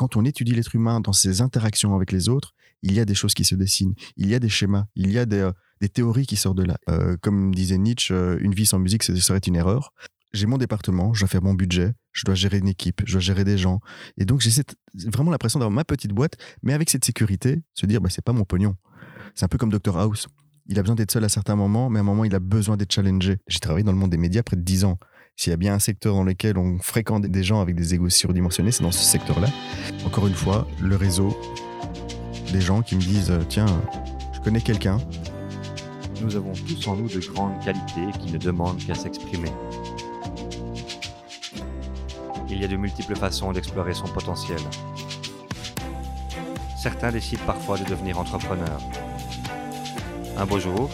quand on étudie l'être humain dans ses interactions avec les autres, il y a des choses qui se dessinent, il y a des schémas, il y a des, euh, théories qui sortent de là. Euh, comme disait Nietzsche, euh, une vie sans musique, ce serait une erreur. J'ai mon département, je dois faire mon budget, je dois gérer une équipe, je dois gérer des gens. Et donc, j'ai vraiment l'impression d'avoir ma petite boîte, mais avec cette sécurité, se dire, bah, c'est pas mon pognon. C'est un peu comme Dr House. Il a besoin d'être seul à certains moments, mais à un moment, il a besoin d'être challengé. J'ai travaillé dans le monde des médias près de 10 ans. S'il y a bien un secteur dans lequel on fréquente des gens avec des égos surdimensionnés, c'est dans ce secteur-là. Encore une fois, le réseau, des gens qui me disent, euh, tiens, je connais quelqu'un, Nous avons tous en nous de grandes qualités qui ne demandent qu'à s'exprimer. Il y a de multiples façons d'explorer son potentiel. Certains décident parfois de devenir entrepreneurs. Un beau jour,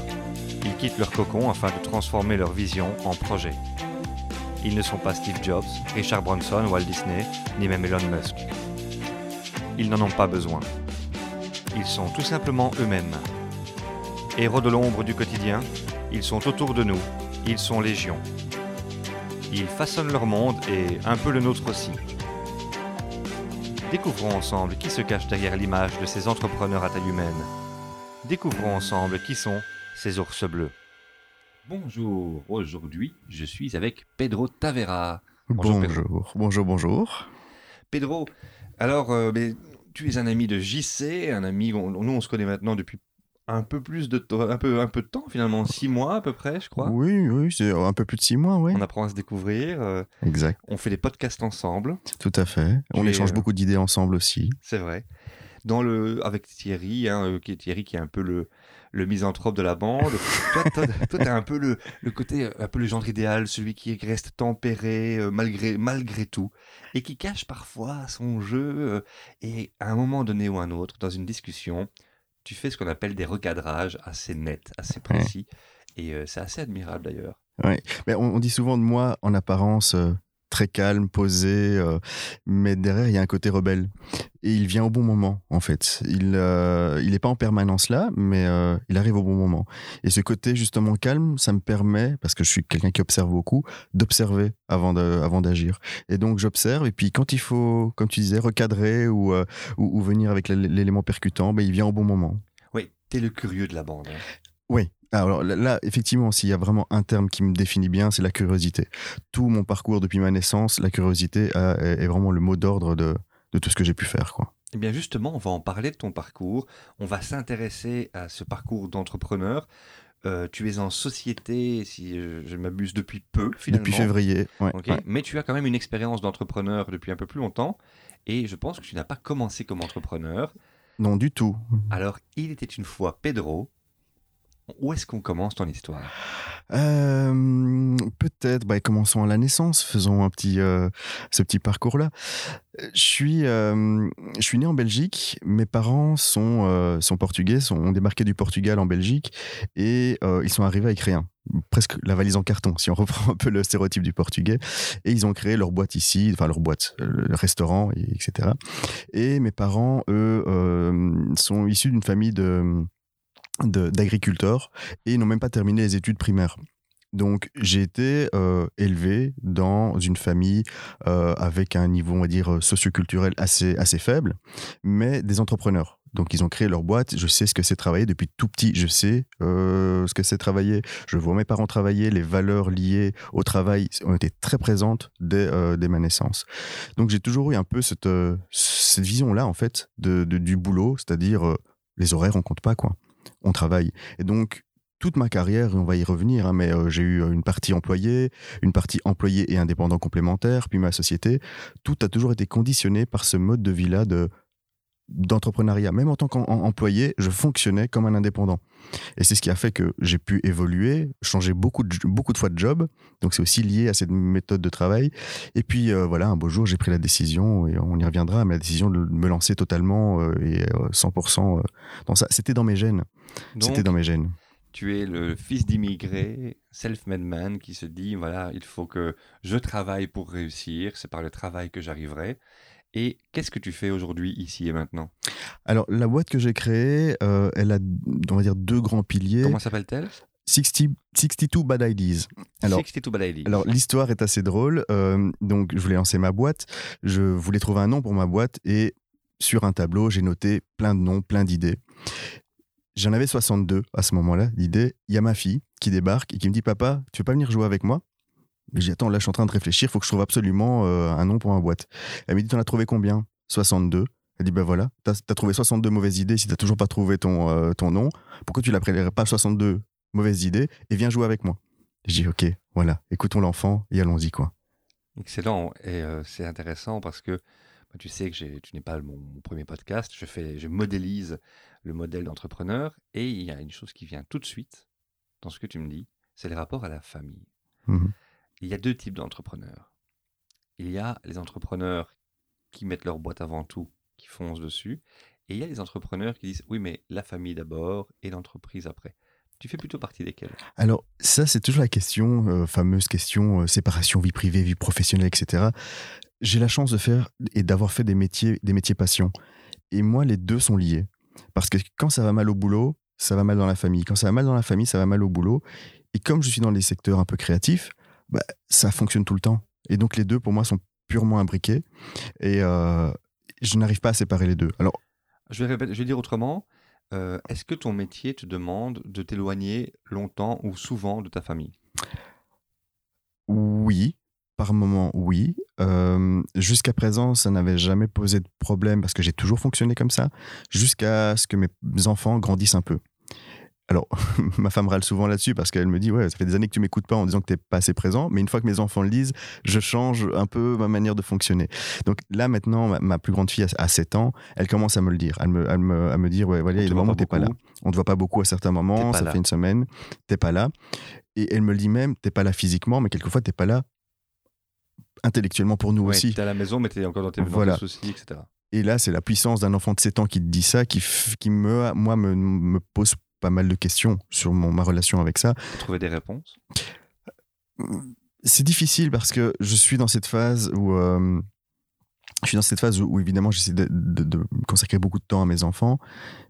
ils quittent leur cocon afin de transformer leur vision en projet. Ils ne sont pas Steve Jobs, Richard Branson, Walt Disney, ni même Elon Musk. Ils n'en ont pas besoin. Ils sont tout simplement eux-mêmes. Héros de l'ombre du quotidien, ils sont autour de nous, ils sont légion. Ils façonnent leur monde et un peu le nôtre aussi. Découvrons ensemble qui se cache derrière l'image de ces entrepreneurs à taille humaine. Découvrons ensemble qui sont ces ours bleus. Bonjour, aujourd'hui je suis avec Pedro Tavera. Bonjour, bonjour, Pedro. bonjour, bonjour. Pedro, alors euh, mais tu es un ami de JC, un ami, on- nous on se connaît maintenant depuis un peu plus de temps, un peu, un peu de temps finalement, six mois à peu près je crois. Oui, oui, c'est un peu plus de six mois, oui. On apprend à se découvrir, euh, Exact, on fait des podcasts ensemble, tout à fait. On échange euh, beaucoup d'idées ensemble aussi. c'est vrai. Dans le, avec Thierry, hein, qui est Thierry qui est un peu le, le misanthrope de la bande. toi, toi, toi, t'as un peu le, le côté, euh, un peu le genre idéal, celui qui reste tempéré euh, malgré, malgré tout, et qui cache parfois son jeu. euh, et à un moment donné ou un autre, dans une discussion, tu fais ce qu'on appelle des recadrages assez nets, assez précis. Et euh, c'est assez admirable d'ailleurs. Mais on, on dit souvent de moi, en apparence, euh, très calme, posé, euh, mais derrière, il y a un côté rebelle. Et il vient au bon moment, en fait. Il euh, il n'est pas en permanence là, mais euh, il arrive au bon moment. Et ce côté, justement, calme, ça me permet, parce que je suis quelqu'un qui observe beaucoup, d'observer avant de- avant d'agir. Et donc, j'observe, et puis quand il faut, comme tu disais, recadrer ou, euh, ou, ou venir avec l'é- l'élément percutant, ben, il vient au bon moment. Oui, t'es le curieux de la bande. hein. Oui. Alors là, effectivement, s'il y a vraiment un terme qui me définit bien, c'est la curiosité. Tout mon parcours depuis ma naissance, la curiosité a- est vraiment le mot d'ordre de, de tout ce que j'ai pu faire. Quoi. Eh bien justement, on va en parler de ton parcours. On va s'intéresser à ce parcours d'entrepreneur. Euh, tu es en société, si je, m'abuse, depuis peu finalement. Depuis février. ouais, Ok, ouais. Mais tu as quand même une expérience d'entrepreneur depuis un peu plus longtemps. Et je pense que tu n'as pas commencé comme entrepreneur. Non, du tout. Alors, il était une fois Pedro. Où est-ce qu'on commence ton histoire Euh, Peut-être, bah, commençons à la naissance, faisons un petit, euh, ce petit parcours-là. Je suis, euh, je suis né en Belgique. Mes parents sont, euh, sont portugais, sont, ont débarqué du Portugal en Belgique et euh, ils sont arrivés avec rien. Presque la valise en carton, si on reprend un peu le stéréotype du portugais. Et ils ont créé leur boîte ici, enfin leur boîte, euh, le restaurant, et- etc. Et mes parents, eux, euh, sont issus d'une famille de- d'agriculteurs et ils n'ont même pas terminé les études primaires. Donc j'ai été euh, élevé dans une famille euh, avec un niveau, on va dire, socioculturel assez, assez faible, mais des entrepreneurs. Donc ils ont créé leur boîte, je sais ce que c'est travailler depuis tout petit, je sais euh, ce que c'est travailler, je vois mes parents travailler, les valeurs liées au travail ont été très présentes dès, euh, dès ma naissance. Donc j'ai toujours eu un peu cette, euh, cette vision-là, en fait, de, du boulot, c'est-à-dire euh, les horaires, on compte pas, quoi. On travaille. Et donc, toute ma carrière, on va y revenir, hein, mais euh, j'ai eu euh, une partie employée, une partie employé et indépendant complémentaire, puis ma société. Tout a toujours été conditionné par ce mode de vie-là de d'entrepreneuriat. Même en tant qu'employé, je fonctionnais comme un indépendant. Et c'est ce qui a fait que j'ai pu évoluer, changer beaucoup de, beaucoup de fois de job. Donc c'est aussi lié à cette méthode de travail. Et puis euh, voilà, un beau jour, j'ai pris la décision, et on y reviendra, mais la décision de me lancer totalement euh, et euh, 100% euh, dans ça. C'était dans mes gènes. C'était dans mes gènes. tu es le fils d'immigré, self-made man, qui se dit, voilà, il faut que je travaille pour réussir, c'est par le travail que j'arriverai. Et qu'est-ce que tu fais aujourd'hui, ici et maintenant? Alors, la boîte que j'ai créée, euh, elle a, on va dire, deux grands piliers. Comment s'appelle-t-elle? 60, 62 Bad Ideas. Alors, 62 Bad Ideas. Alors l'histoire est assez drôle. Euh, donc je voulais lancer ma boîte. Je voulais trouver un nom pour ma boîte et sur un tableau j'ai noté plein de noms, plein d'idées. J'en avais 62 à ce moment-là d'idées. Il y a ma fille qui débarque et qui me dit papa, tu veux pas venir jouer avec moi? J'ai attends là je suis en train de réfléchir, il faut que je trouve absolument euh, un nom pour ma boîte. Elle me dit t'en as trouvé combien? 62. Elle dit ben voilà, t'as as trouvé 62 mauvaises idées si t'as toujours pas trouvé ton, euh, ton nom. Pourquoi tu l'appellerais pas 62 mauvaises idées et viens jouer avec moi? Je dis ok, voilà, écoutons l'enfant et allons-y quoi. Excellent et euh, c'est intéressant parce que bah, tu sais que tu n'es pas mon, mon, premier podcast, je, fais, je modélise le modèle d'entrepreneur et il y a une chose qui vient tout de suite dans ce que tu me dis, c'est les rapports à la famille. Mhm. Il y a deux types d'entrepreneurs. Il y a les entrepreneurs qui mettent leur boîte avant tout qui foncent dessus. Et il y a les entrepreneurs qui disent oui, mais la famille d'abord et l'entreprise après. Tu fais plutôt partie desquels? Alors, ça, c'est toujours la question, euh, fameuse question euh, séparation vie privée, vie professionnelle, etc. J'ai la chance de faire et d'avoir fait des métiers, des métiers passion. Et moi, les deux sont liés. Parce que quand ça va mal au boulot, ça va mal dans la famille. Quand ça va mal dans la famille, ça va mal au boulot. Et comme je suis dans les secteurs un peu créatifs, bah, ça fonctionne tout le temps. Et donc, les deux, pour moi, sont purement imbriqués. Et, euh, je n'arrive pas à séparer les deux. Alors, je vais, répéter, je vais dire autrement. Euh, est-ce que ton métier te demande de t'éloigner longtemps ou souvent de ta famille? Oui, par moment, oui. Euh, jusqu'à présent, ça n'avait jamais posé de problème parce que j'ai toujours fonctionné comme ça, jusqu'à ce que mes enfants grandissent un peu. Alors, ma femme râle souvent là-dessus parce qu'elle me dit Ouais, ça fait des années que tu m'écoutes pas en disant que tu n'es pas assez présent, mais une fois que mes enfants le disent, je change un peu ma manière de fonctionner. Donc là, maintenant, ma, plus grande fille a 7 ans, elle commence à me le dire. Elle me, elle me, à me dire Ouais, voilà, il y a des moments où tu pas là. On ne te voit pas beaucoup à certains moments, ça fait une semaine, tu pas là. Et elle me le dit même Tu pas là physiquement, mais quelquefois, tu pas là intellectuellement pour nous ouais, aussi. Tu es à la maison, mais tu es encore dans tes voilà. soucis, etc. Et là, c'est la puissance d'un enfant de 7 ans qui te dit ça, qui, qui me, moi, me, me pose pas mal de questions sur mon, ma relation avec ça. Trouver des réponses? C'est difficile parce que je suis dans cette phase où. Euh, je suis dans cette phase où, évidemment, j'essaie de, de, consacrer beaucoup de temps à mes enfants,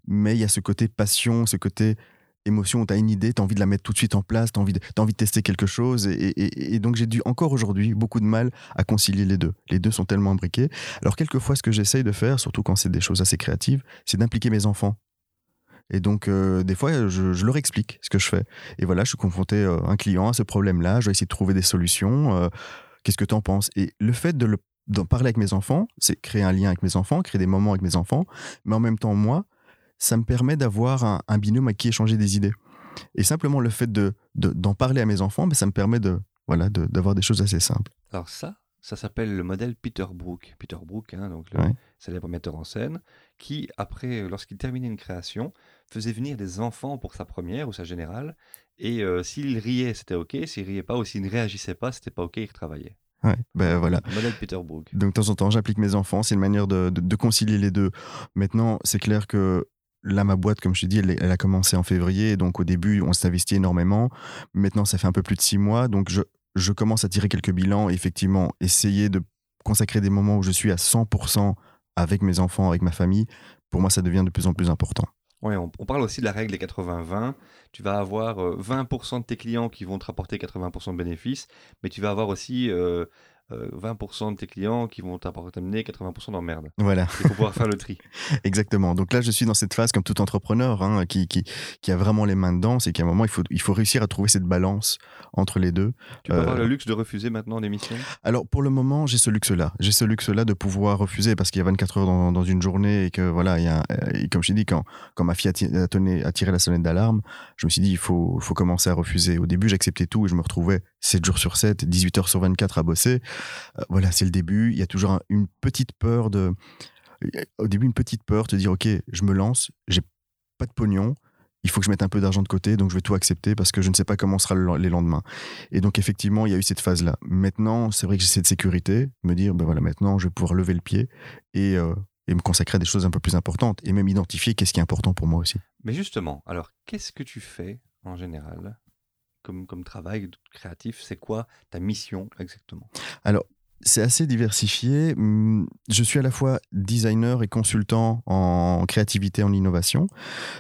mais il y a ce côté passion, ce côté émotion où tu as une idée, tu as envie de la mettre tout de suite en place, tu as, envie de, envie de tester quelque chose. Et, et donc, j'ai dû encore aujourd'hui beaucoup de mal à concilier les deux. Les deux sont tellement imbriqués. Alors, quelquefois, ce que j'essaye de faire, surtout quand c'est des choses assez créatives, c'est d'impliquer mes enfants et donc, euh, des fois, je, leur explique ce que je fais. Et voilà, je suis confronté à euh, un client à ce problème-là. Je vais essayer de trouver des solutions. Euh, qu'est-ce que tu en penses? Et le fait de d'en parler avec mes enfants, c'est créer un lien avec mes enfants, créer des moments avec mes enfants. Mais en même temps, moi, ça me permet d'avoir un, binôme à qui échanger des idées. Et simplement le fait de, d'en parler à mes enfants, ben, ça me permet de, voilà, d'avoir des choses assez simples. Alors ça, ça s'appelle le modèle Peter Brook. Peter Brook, hein, donc le célèbre metteur en scène, qui, après, lorsqu'il terminait une création, faisait venir des enfants pour sa première ou sa générale. Et euh, s'il riait, c'était OK. S'il riait pas ou s'il ne réagissait pas, c'était pas OK, il retravaillait. Ouais, ben voilà. Modèle Peter Brook. Donc de temps en temps, j'applique mes enfants. C'est une manière de, de, concilier les deux. Maintenant, c'est clair que là, ma boîte, comme je te dis, elle, elle, a commencé en février. Donc au début, on s'est investi énormément. Maintenant, ça fait un peu plus de six mois. Donc je, je commence à tirer quelques bilans et effectivement, essayer de consacrer des moments où je suis à 100% avec mes enfants, avec ma famille, pour moi, ça devient de plus en plus important. Oui, on, parle aussi de la règle des 80-20. Tu vas avoir 20% euh, de tes clients qui vont te rapporter 80% de bénéfices, mais tu vas avoir aussi euh, 20% euh, de tes clients qui vont t'amener 80% d'emmerde. Voilà. Il faut pouvoir faire le tri. Exactement. Donc là, je suis dans cette phase comme tout entrepreneur hein, qui, qui, qui, a vraiment les mains dedans. C'est qu'à un moment, il faut, il faut réussir à trouver cette balance entre les deux. Tu peux avoir euh, le luxe de refuser maintenant des missions Alors, pour le moment, j'ai ce luxe-là. J'ai ce luxe-là de pouvoir refuser parce qu'il y a 24 heures dans, dans, une journée et que, voilà, il y a, et comme je t'ai dit, quand, quand ma fille a, a, tiré la sonnette d'alarme, je me suis dit, il faut, il faut commencer à refuser. Au début, j'acceptais tout et je me retrouvais 7 jours sur 7, 18 heures sur 24 à bosser. Euh, voilà, c'est le début. Il y a toujours une petite peur de. Au début, une petite peur, te dire ok, je me lance, j'ai pas de pognon, il faut que je mette un peu d'argent de côté, donc je vais tout accepter parce que je ne sais pas comment sera le, les lendemains. Et donc effectivement, il y a eu cette phase-là. Maintenant, c'est vrai que j'ai cette sécurité, me dire ben voilà, maintenant je vais pouvoir lever le pied et, euh, et me consacrer à des choses un peu plus importantes et même identifier qu'est-ce qui est important pour moi aussi. Mais justement, alors qu'est-ce que tu fais en général comme, travail créatif C'est quoi ta mission exactement? Alors, c'est assez diversifié. Hum, je suis à la fois designer et consultant en créativité, en innovation.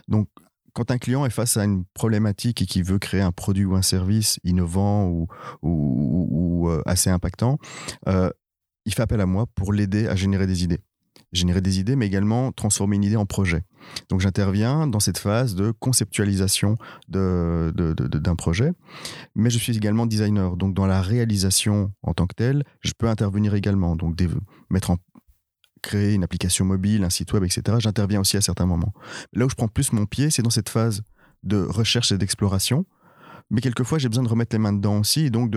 Donc, quand un client est face à une problématique et qui veut créer un produit ou un service innovant ou, euh, assez impactant, euh, il fait appel à moi pour l'aider à générer des idées. Générer des idées, mais également transformer une idée en projet. Donc j'interviens dans cette phase de conceptualisation d'un projet, mais je suis également designer. Donc dans la réalisation en tant que telle, je peux intervenir également. Donc mettre en créer une application mobile, un site web, etc. J'interviens aussi à certains moments. Là où je prends plus mon pied, c'est dans cette phase de recherche et d'exploration. Mais quelquefois, j'ai besoin de remettre les mains dedans aussi, et donc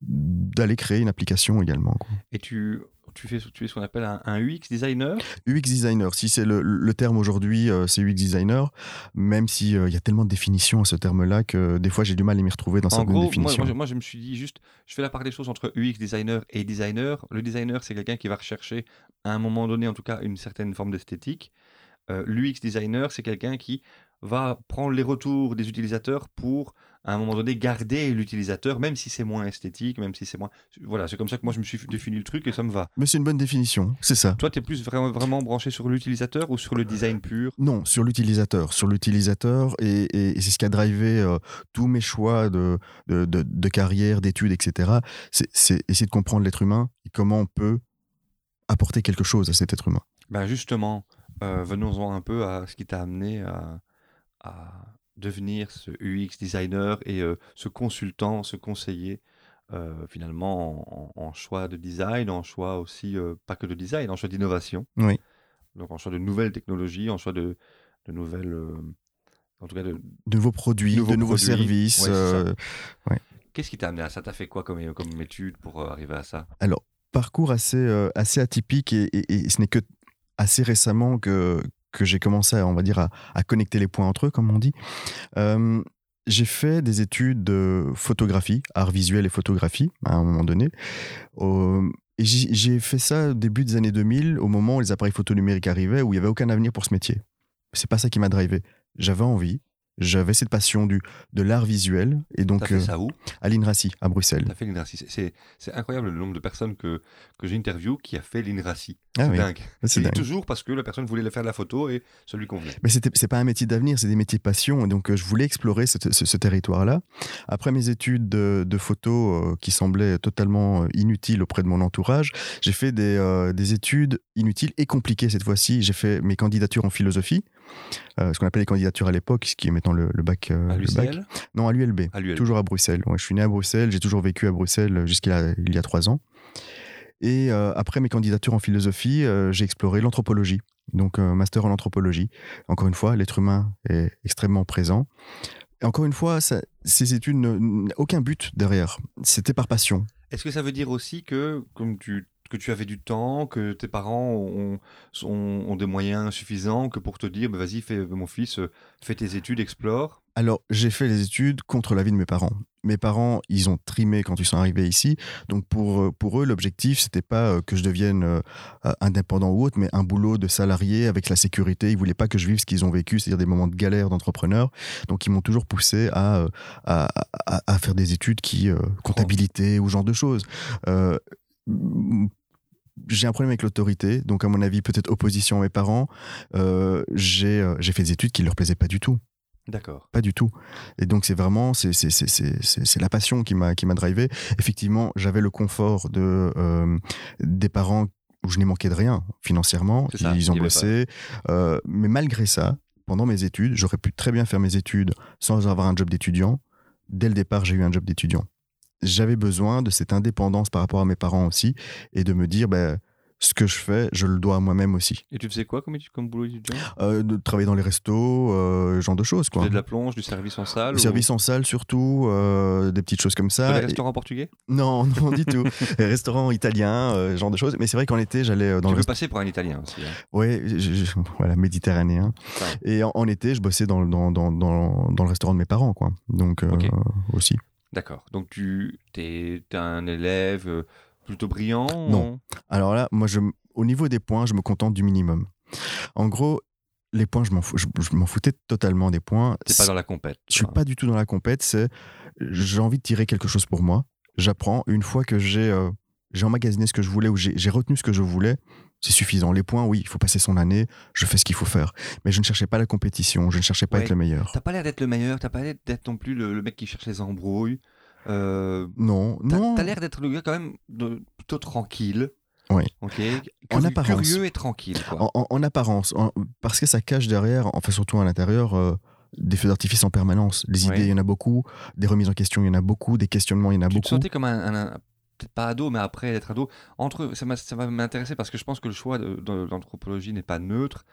d'aller créer une application également. Et tu tu fais, tu es ce qu'on appelle un, UX designer UX designer, si c'est le, terme aujourd'hui, euh, c'est UX designer, même s'il euh, il y a tellement de définitions à ce terme-là que des fois j'ai du mal à m'y retrouver dans certaines définitions. Moi, moi, je me suis dit juste, je fais la part des choses entre UX designer et designer. Le designer, c'est quelqu'un qui va rechercher à un moment donné, en tout cas, une certaine forme d'esthétique. Euh, L'UX designer, c'est quelqu'un qui va prendre les retours des utilisateurs pour à un moment donné garder l'utilisateur, même si c'est moins esthétique, même si c'est moins. Voilà, c'est comme ça que moi je me suis défini le truc et ça me va. Mais c'est une bonne définition, c'est ça. Toi, tu es plus vraiment, vraiment branché sur l'utilisateur ou sur le design pur? Non, sur l'utilisateur. Sur l'utilisateur, et, c'est ce qui a drivé euh, tous mes choix de, de, de, carrière, d'études, etc. C'est essayer de comprendre l'être humain et comment on peut apporter quelque chose à cet être humain. Ben justement, euh, venons-en un peu à ce qui t'a amené à, à devenir ce UX designer et euh, ce consultant, ce conseiller euh, finalement en, choix de design, en choix aussi, euh, pas que de design, en choix d'innovation. Oui. Donc en choix de nouvelles technologies, en choix de, de nouvelles... en tout cas de, nouveaux produits, de nouveaux services. Qu'est-ce qui t'a amené à ça? T'as fait quoi comme, comme étude pour arriver à ça? Alors, parcours assez, assez atypique et, et ce n'est que assez récemment que, que j'ai commencé, à, on va dire, à, connecter les points entre eux, comme on dit. Euh, j'ai fait des études de photographie, art visuel et photographie, à un moment donné. et j'ai fait ça au début des années 2000, au moment où les appareils photo numériques arrivaient, où il n'y avait aucun avenir pour ce métier. C'est pas ça qui m'a drivé. J'avais envie, j'avais cette passion du, de l'art visuel. Et donc, fait ça où? À l'INRACI, à Bruxelles. fait l'INRACI. C'est, incroyable le nombre de personnes que, que j'interview qui a fait l'INRACI. Ah c'est dingue. C'est toujours parce que la personne voulait faire la photo et ça lui convenait. Mais c'est pas un métier d'avenir, c'est des métiers de passion. Et donc, euh, je voulais explorer ce, ce, territoire-là. Après mes études de, de photo euh, qui semblaient totalement euh, inutiles auprès de mon entourage, j'ai fait des, des études inutiles et compliquées cette fois-ci. J'ai fait mes candidatures en philosophie. Ce qu'on appelait les candidatures à l'époque, ce qui est maintenant le, bac. à l'UCL Non, à l'ULB. Toujours à Bruxelles. je suis né à Bruxelles, j'ai toujours vécu à Bruxelles jusqu'à il y a trois ans. Et euh, après mes candidatures en philosophie, euh, j'ai exploré l'anthropologie, donc un master en anthropologie. Encore une fois, l'être humain est extrêmement présent. Et encore une fois, ces études n'ont aucun but derrière. C'était par passion. Est-ce que ça veut dire aussi que, comme tu que tu avais du temps, que tes parents ont, ont, des moyens suffisants que pour te dire, bah, vas-y, fais, mon fils, euh, fais tes études, explore? Alors, j'ai fait les études contre l'avis de mes parents. Mes parents, ils ont trimé quand ils sont arrivés ici. Donc, pour, euh, pour eux, l'objectif, c'était pas euh, que je devienne indépendant ou autre, mais un boulot de salarié avec la sécurité. Ils voulaient pas que je vive ce qu'ils ont vécu, c'est-à-dire des moments de galère d'entrepreneur. Donc, ils m'ont toujours poussé à, à, à, faire des études qui, comptabilité ou genre de choses j'ai un problème avec l'autorité, donc à mon avis peut-être opposition à mes parents. Euh, euh, j'ai fait des études qui ne leur plaisaient pas du tout. D'accord. Pas du tout. Et donc c'est vraiment c'est la passion qui m'a qui m'a drivé. Effectivement, j'avais le confort de euh, des parents où je n'ai manqué de rien financièrement. ils ont bossé, mais malgré ça, pendant mes études, j'aurais pu très bien faire mes études sans avoir un job d'étudiant. Dès le départ, j'ai eu un job d'étudiant j'avais besoin de cette indépendance par rapport à mes parents aussi et de me dire, ben, ce que je fais, je le dois à moi-même aussi. Et tu faisais quoi comme, comme boulot étudiant? Euh, De travailler dans les restos, euh, genre de choses. Quoi. Tu de la plonge, du service en salle Du service en salle surtout, euh, des petites choses comme ça. Des restaurants portugais? Non, non du tout. Des restaurants italiens, euh, genre de choses. Mais c'est vrai qu'en été, j'allais dans tu le. Tu passer pour un italien aussi. Hein. Oui, voilà, méditerranéen. Et en, été, je bossais dans, dans, dans, dans, le restaurant de mes parents, quoi. Donc aussi. D'accord. Donc tu es, un élève euh, plutôt brillant Non. Alors là, moi, je, au niveau des points, je me contente du minimum. En gros, les points, je m'en je, m'en foutais totalement des points. C'est pas dans la compète. Je suis pas du tout dans la compète. C'est j'ai envie de tirer quelque chose pour moi. J'apprends une fois que j'ai euh, j'ai emmagasiné ce que je voulais ou j'ai retenu ce que je voulais. C'est suffisant. Les points, oui, il faut passer son année, je fais ce qu'il faut faire. Mais je ne cherchais pas la compétition, je ne cherchais pas à être le meilleur. T'as pas l'air d'être le meilleur, t'as pas l'air d'être non plus le, le mec qui cherche les embrouilles. Euh, Non, t'as non. t'as l'air d'être le gars quand même de- plutôt tranquille. Oui. Ok. En apparence. Curieux et tranquille. Quoi. En, en- en apparence, en- parce que ça cache derrière, enfin surtout à l'intérieur, euh, des feux d'artifice en permanence. Ouais. idées, il y en a beaucoup, des remises en question, il y en a beaucoup, des questionnements, il y en a tu te beaucoup. sentais comme un- pas ado, mais après être ado. Entre, ça, ça va m'intéresser parce que je pense que le choix de, l'anthropologie n'est pas neutre.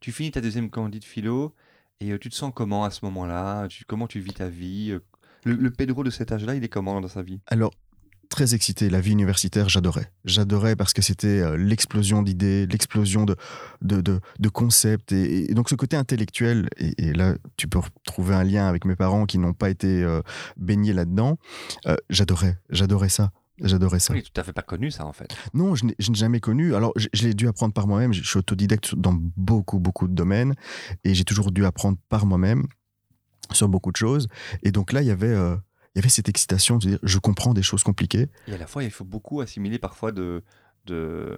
Tu finis ta deuxième candide philo et euh, tu te sens comment à ce moment-là? Tu- Comment tu vis ta vie? Euh, le, le Pedro de cet âge-là, il est comment dans sa vie? Alors, très excité, la vie universitaire, j'adorais. J'adorais parce que c'était euh, l'explosion d'idées, l'explosion de, de, de, concepts. Et, donc, ce côté intellectuel, et, là, tu peux retrouver un lien avec mes parents qui n'ont pas été baignés là-dedans. J'adorais, j'adorais ça. J'adorais ça. Oui, tout à fait pas connu ça en fait. Non, je n'ai jamais connu. Alors, je, je l'ai dû apprendre par moi-même. Je suis autodidacte dans beaucoup, beaucoup de domaines. Et j'ai toujours dû apprendre par moi-même sur beaucoup de choses. Et donc là, il y avait, euh, il y avait cette excitation de dire, je comprends des choses compliquées. Et à la fois, il faut beaucoup assimiler parfois de de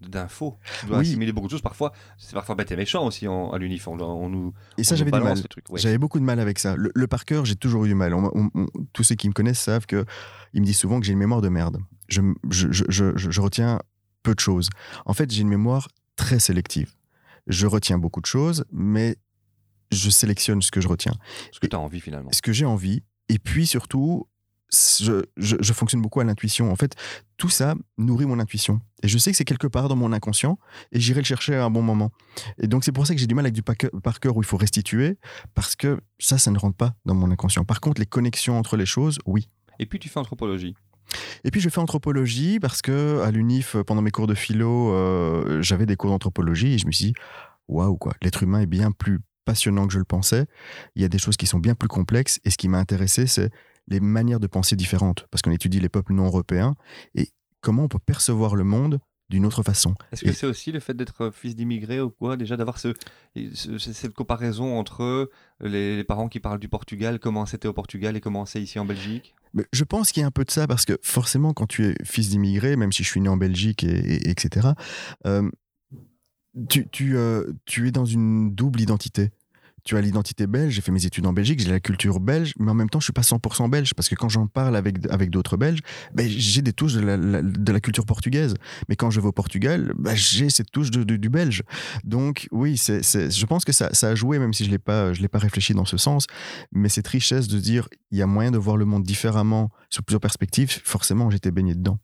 d'infos. Tu dois Oui. assimiler beaucoup de choses. Parfois, c'est parfois bête et méchant aussi en- à l'uniforme. On, on nous, Et ça, j'avais du mal. Ouais. J'avais beaucoup de mal avec ça. Le, le par cœur, j'ai toujours eu du mal. On- on- on- tous ceux qui me connaissent savent que ils me disent souvent que j'ai une mémoire de merde. Je, je, je, je- je retiens peu de choses. En fait, j'ai une mémoire très sélective. Je retiens beaucoup de choses, mais je sélectionne ce que je retiens. Ce que tu as envie finalement. ce que j'ai envie. Et puis surtout, je, je- je fonctionne beaucoup à l'intuition. En fait, tout ça nourrit mon intuition. Et je sais que c'est quelque part dans mon inconscient et j'irai le chercher à un bon moment. Et donc, c'est pour ça que j'ai du mal avec du par cœur- par cœur où il faut restituer parce que ça, ça ne rentre pas dans mon inconscient. Par contre, les connexions entre les choses, oui. Et puis tu fais anthropologie. Et puis je fais anthropologie parce que à l'UNIF, pendant mes cours de philo, euh, j'avais des cours d'anthropologie et je me suis dit, waouh, quoi, l'être humain est bien plus passionnant que je le pensais. Il y a des choses qui sont bien plus complexes et ce qui m'a intéressé, c'est les manières de penser différentes parce qu'on étudie les peuples non européens et comment on peut percevoir le monde d'une autre façon. Est-ce que Et- c'est aussi le fait d'être fils d'immigré ou quoi Déjà d'avoir ce, ce- ce- cette comparaison entre les, les parents qui parlent du Portugal, comment c'était au Portugal et comment c'est ici en Belgique? Mais je pense qu'il y a un peu de ça parce que forcément, quand tu es fils d'immigré, même si je suis né en Belgique, et, et- etc., euh, tu, tu, euh, tu es dans une double identité. Tu as l'identité belge, j'ai fait mes études en Belgique, j'ai la culture belge, mais en même temps, je suis pas 100% belge parce que quand j'en parle avec, avec d'autres Belges, ben, j'ai des touches de la, de la culture portugaise. Mais quand je vais au Portugal, ben, j'ai cette touche de- du belge. Donc, oui, je pense que ça, ça a joué, même si je l'ai pas, l'ai pas réfléchi dans ce sens. Mais cette richesse de dire il y a moyen de voir le monde différemment sur plusieurs perspectives, forcément, j'étais baigné dedans.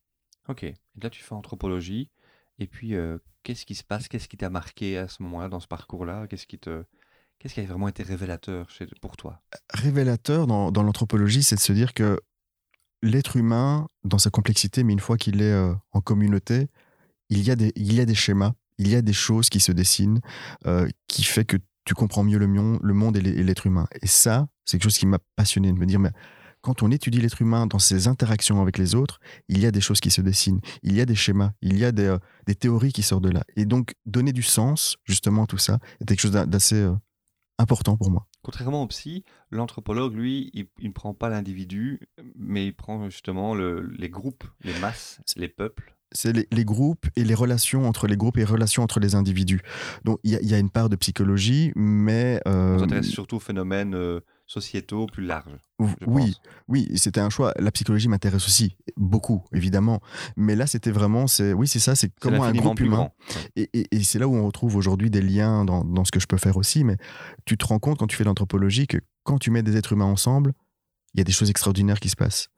Ok. Et là, tu fais anthropologie. Et puis, euh, qu'est-ce qui se passe? Qu'est-ce qui t'a marqué à ce moment-là, dans ce parcours-là? Qu'est-ce qui te... Qu'est-ce qui a vraiment été révélateur pour toi? Révélateur dans, l'anthropologie, c'est de se dire que l'être humain, dans sa complexité, mais une fois qu'il est euh, en communauté, il y, a des, schémas, il y a des choses qui se dessinent, euh, qui fait que tu comprends mieux le, mion- le monde et l'être humain. Et ça, c'est quelque chose qui m'a passionné de me dire, mais quand on étudie l'être humain dans ses interactions avec les autres, il y a des choses qui se dessinent, il y a des schémas, il y a des, euh, théories qui sortent de là. Et donc, donner du sens, justement, à tout ça, est quelque chose d'a- d'assez important pour moi. Contrairement au psy, l'anthropologue, lui, il, ne prend pas l'individu, mais il prend justement le- les groupes, les masses, les peuples. c'est les, les groupes et les relations entre les groupes et les relations entre les individus. Donc il y, a- il y a une part de psychologie, mais euh, On s'intéresse surtout aux phénomènes euh, sociétaux plus larges. oui, pense. oui, c'était un choix. La psychologie m'intéresse aussi beaucoup, évidemment. Mais là, c'était vraiment, c'est oui, c'est ça, c'est comment un groupe humain. et- et c'est là où on retrouve aujourd'hui des liens dans, dans ce que je peux faire aussi. Mais tu te rends compte quand tu fais l'anthropologie que quand tu mets des êtres humains ensemble, il y a des choses extraordinaires qui se passent.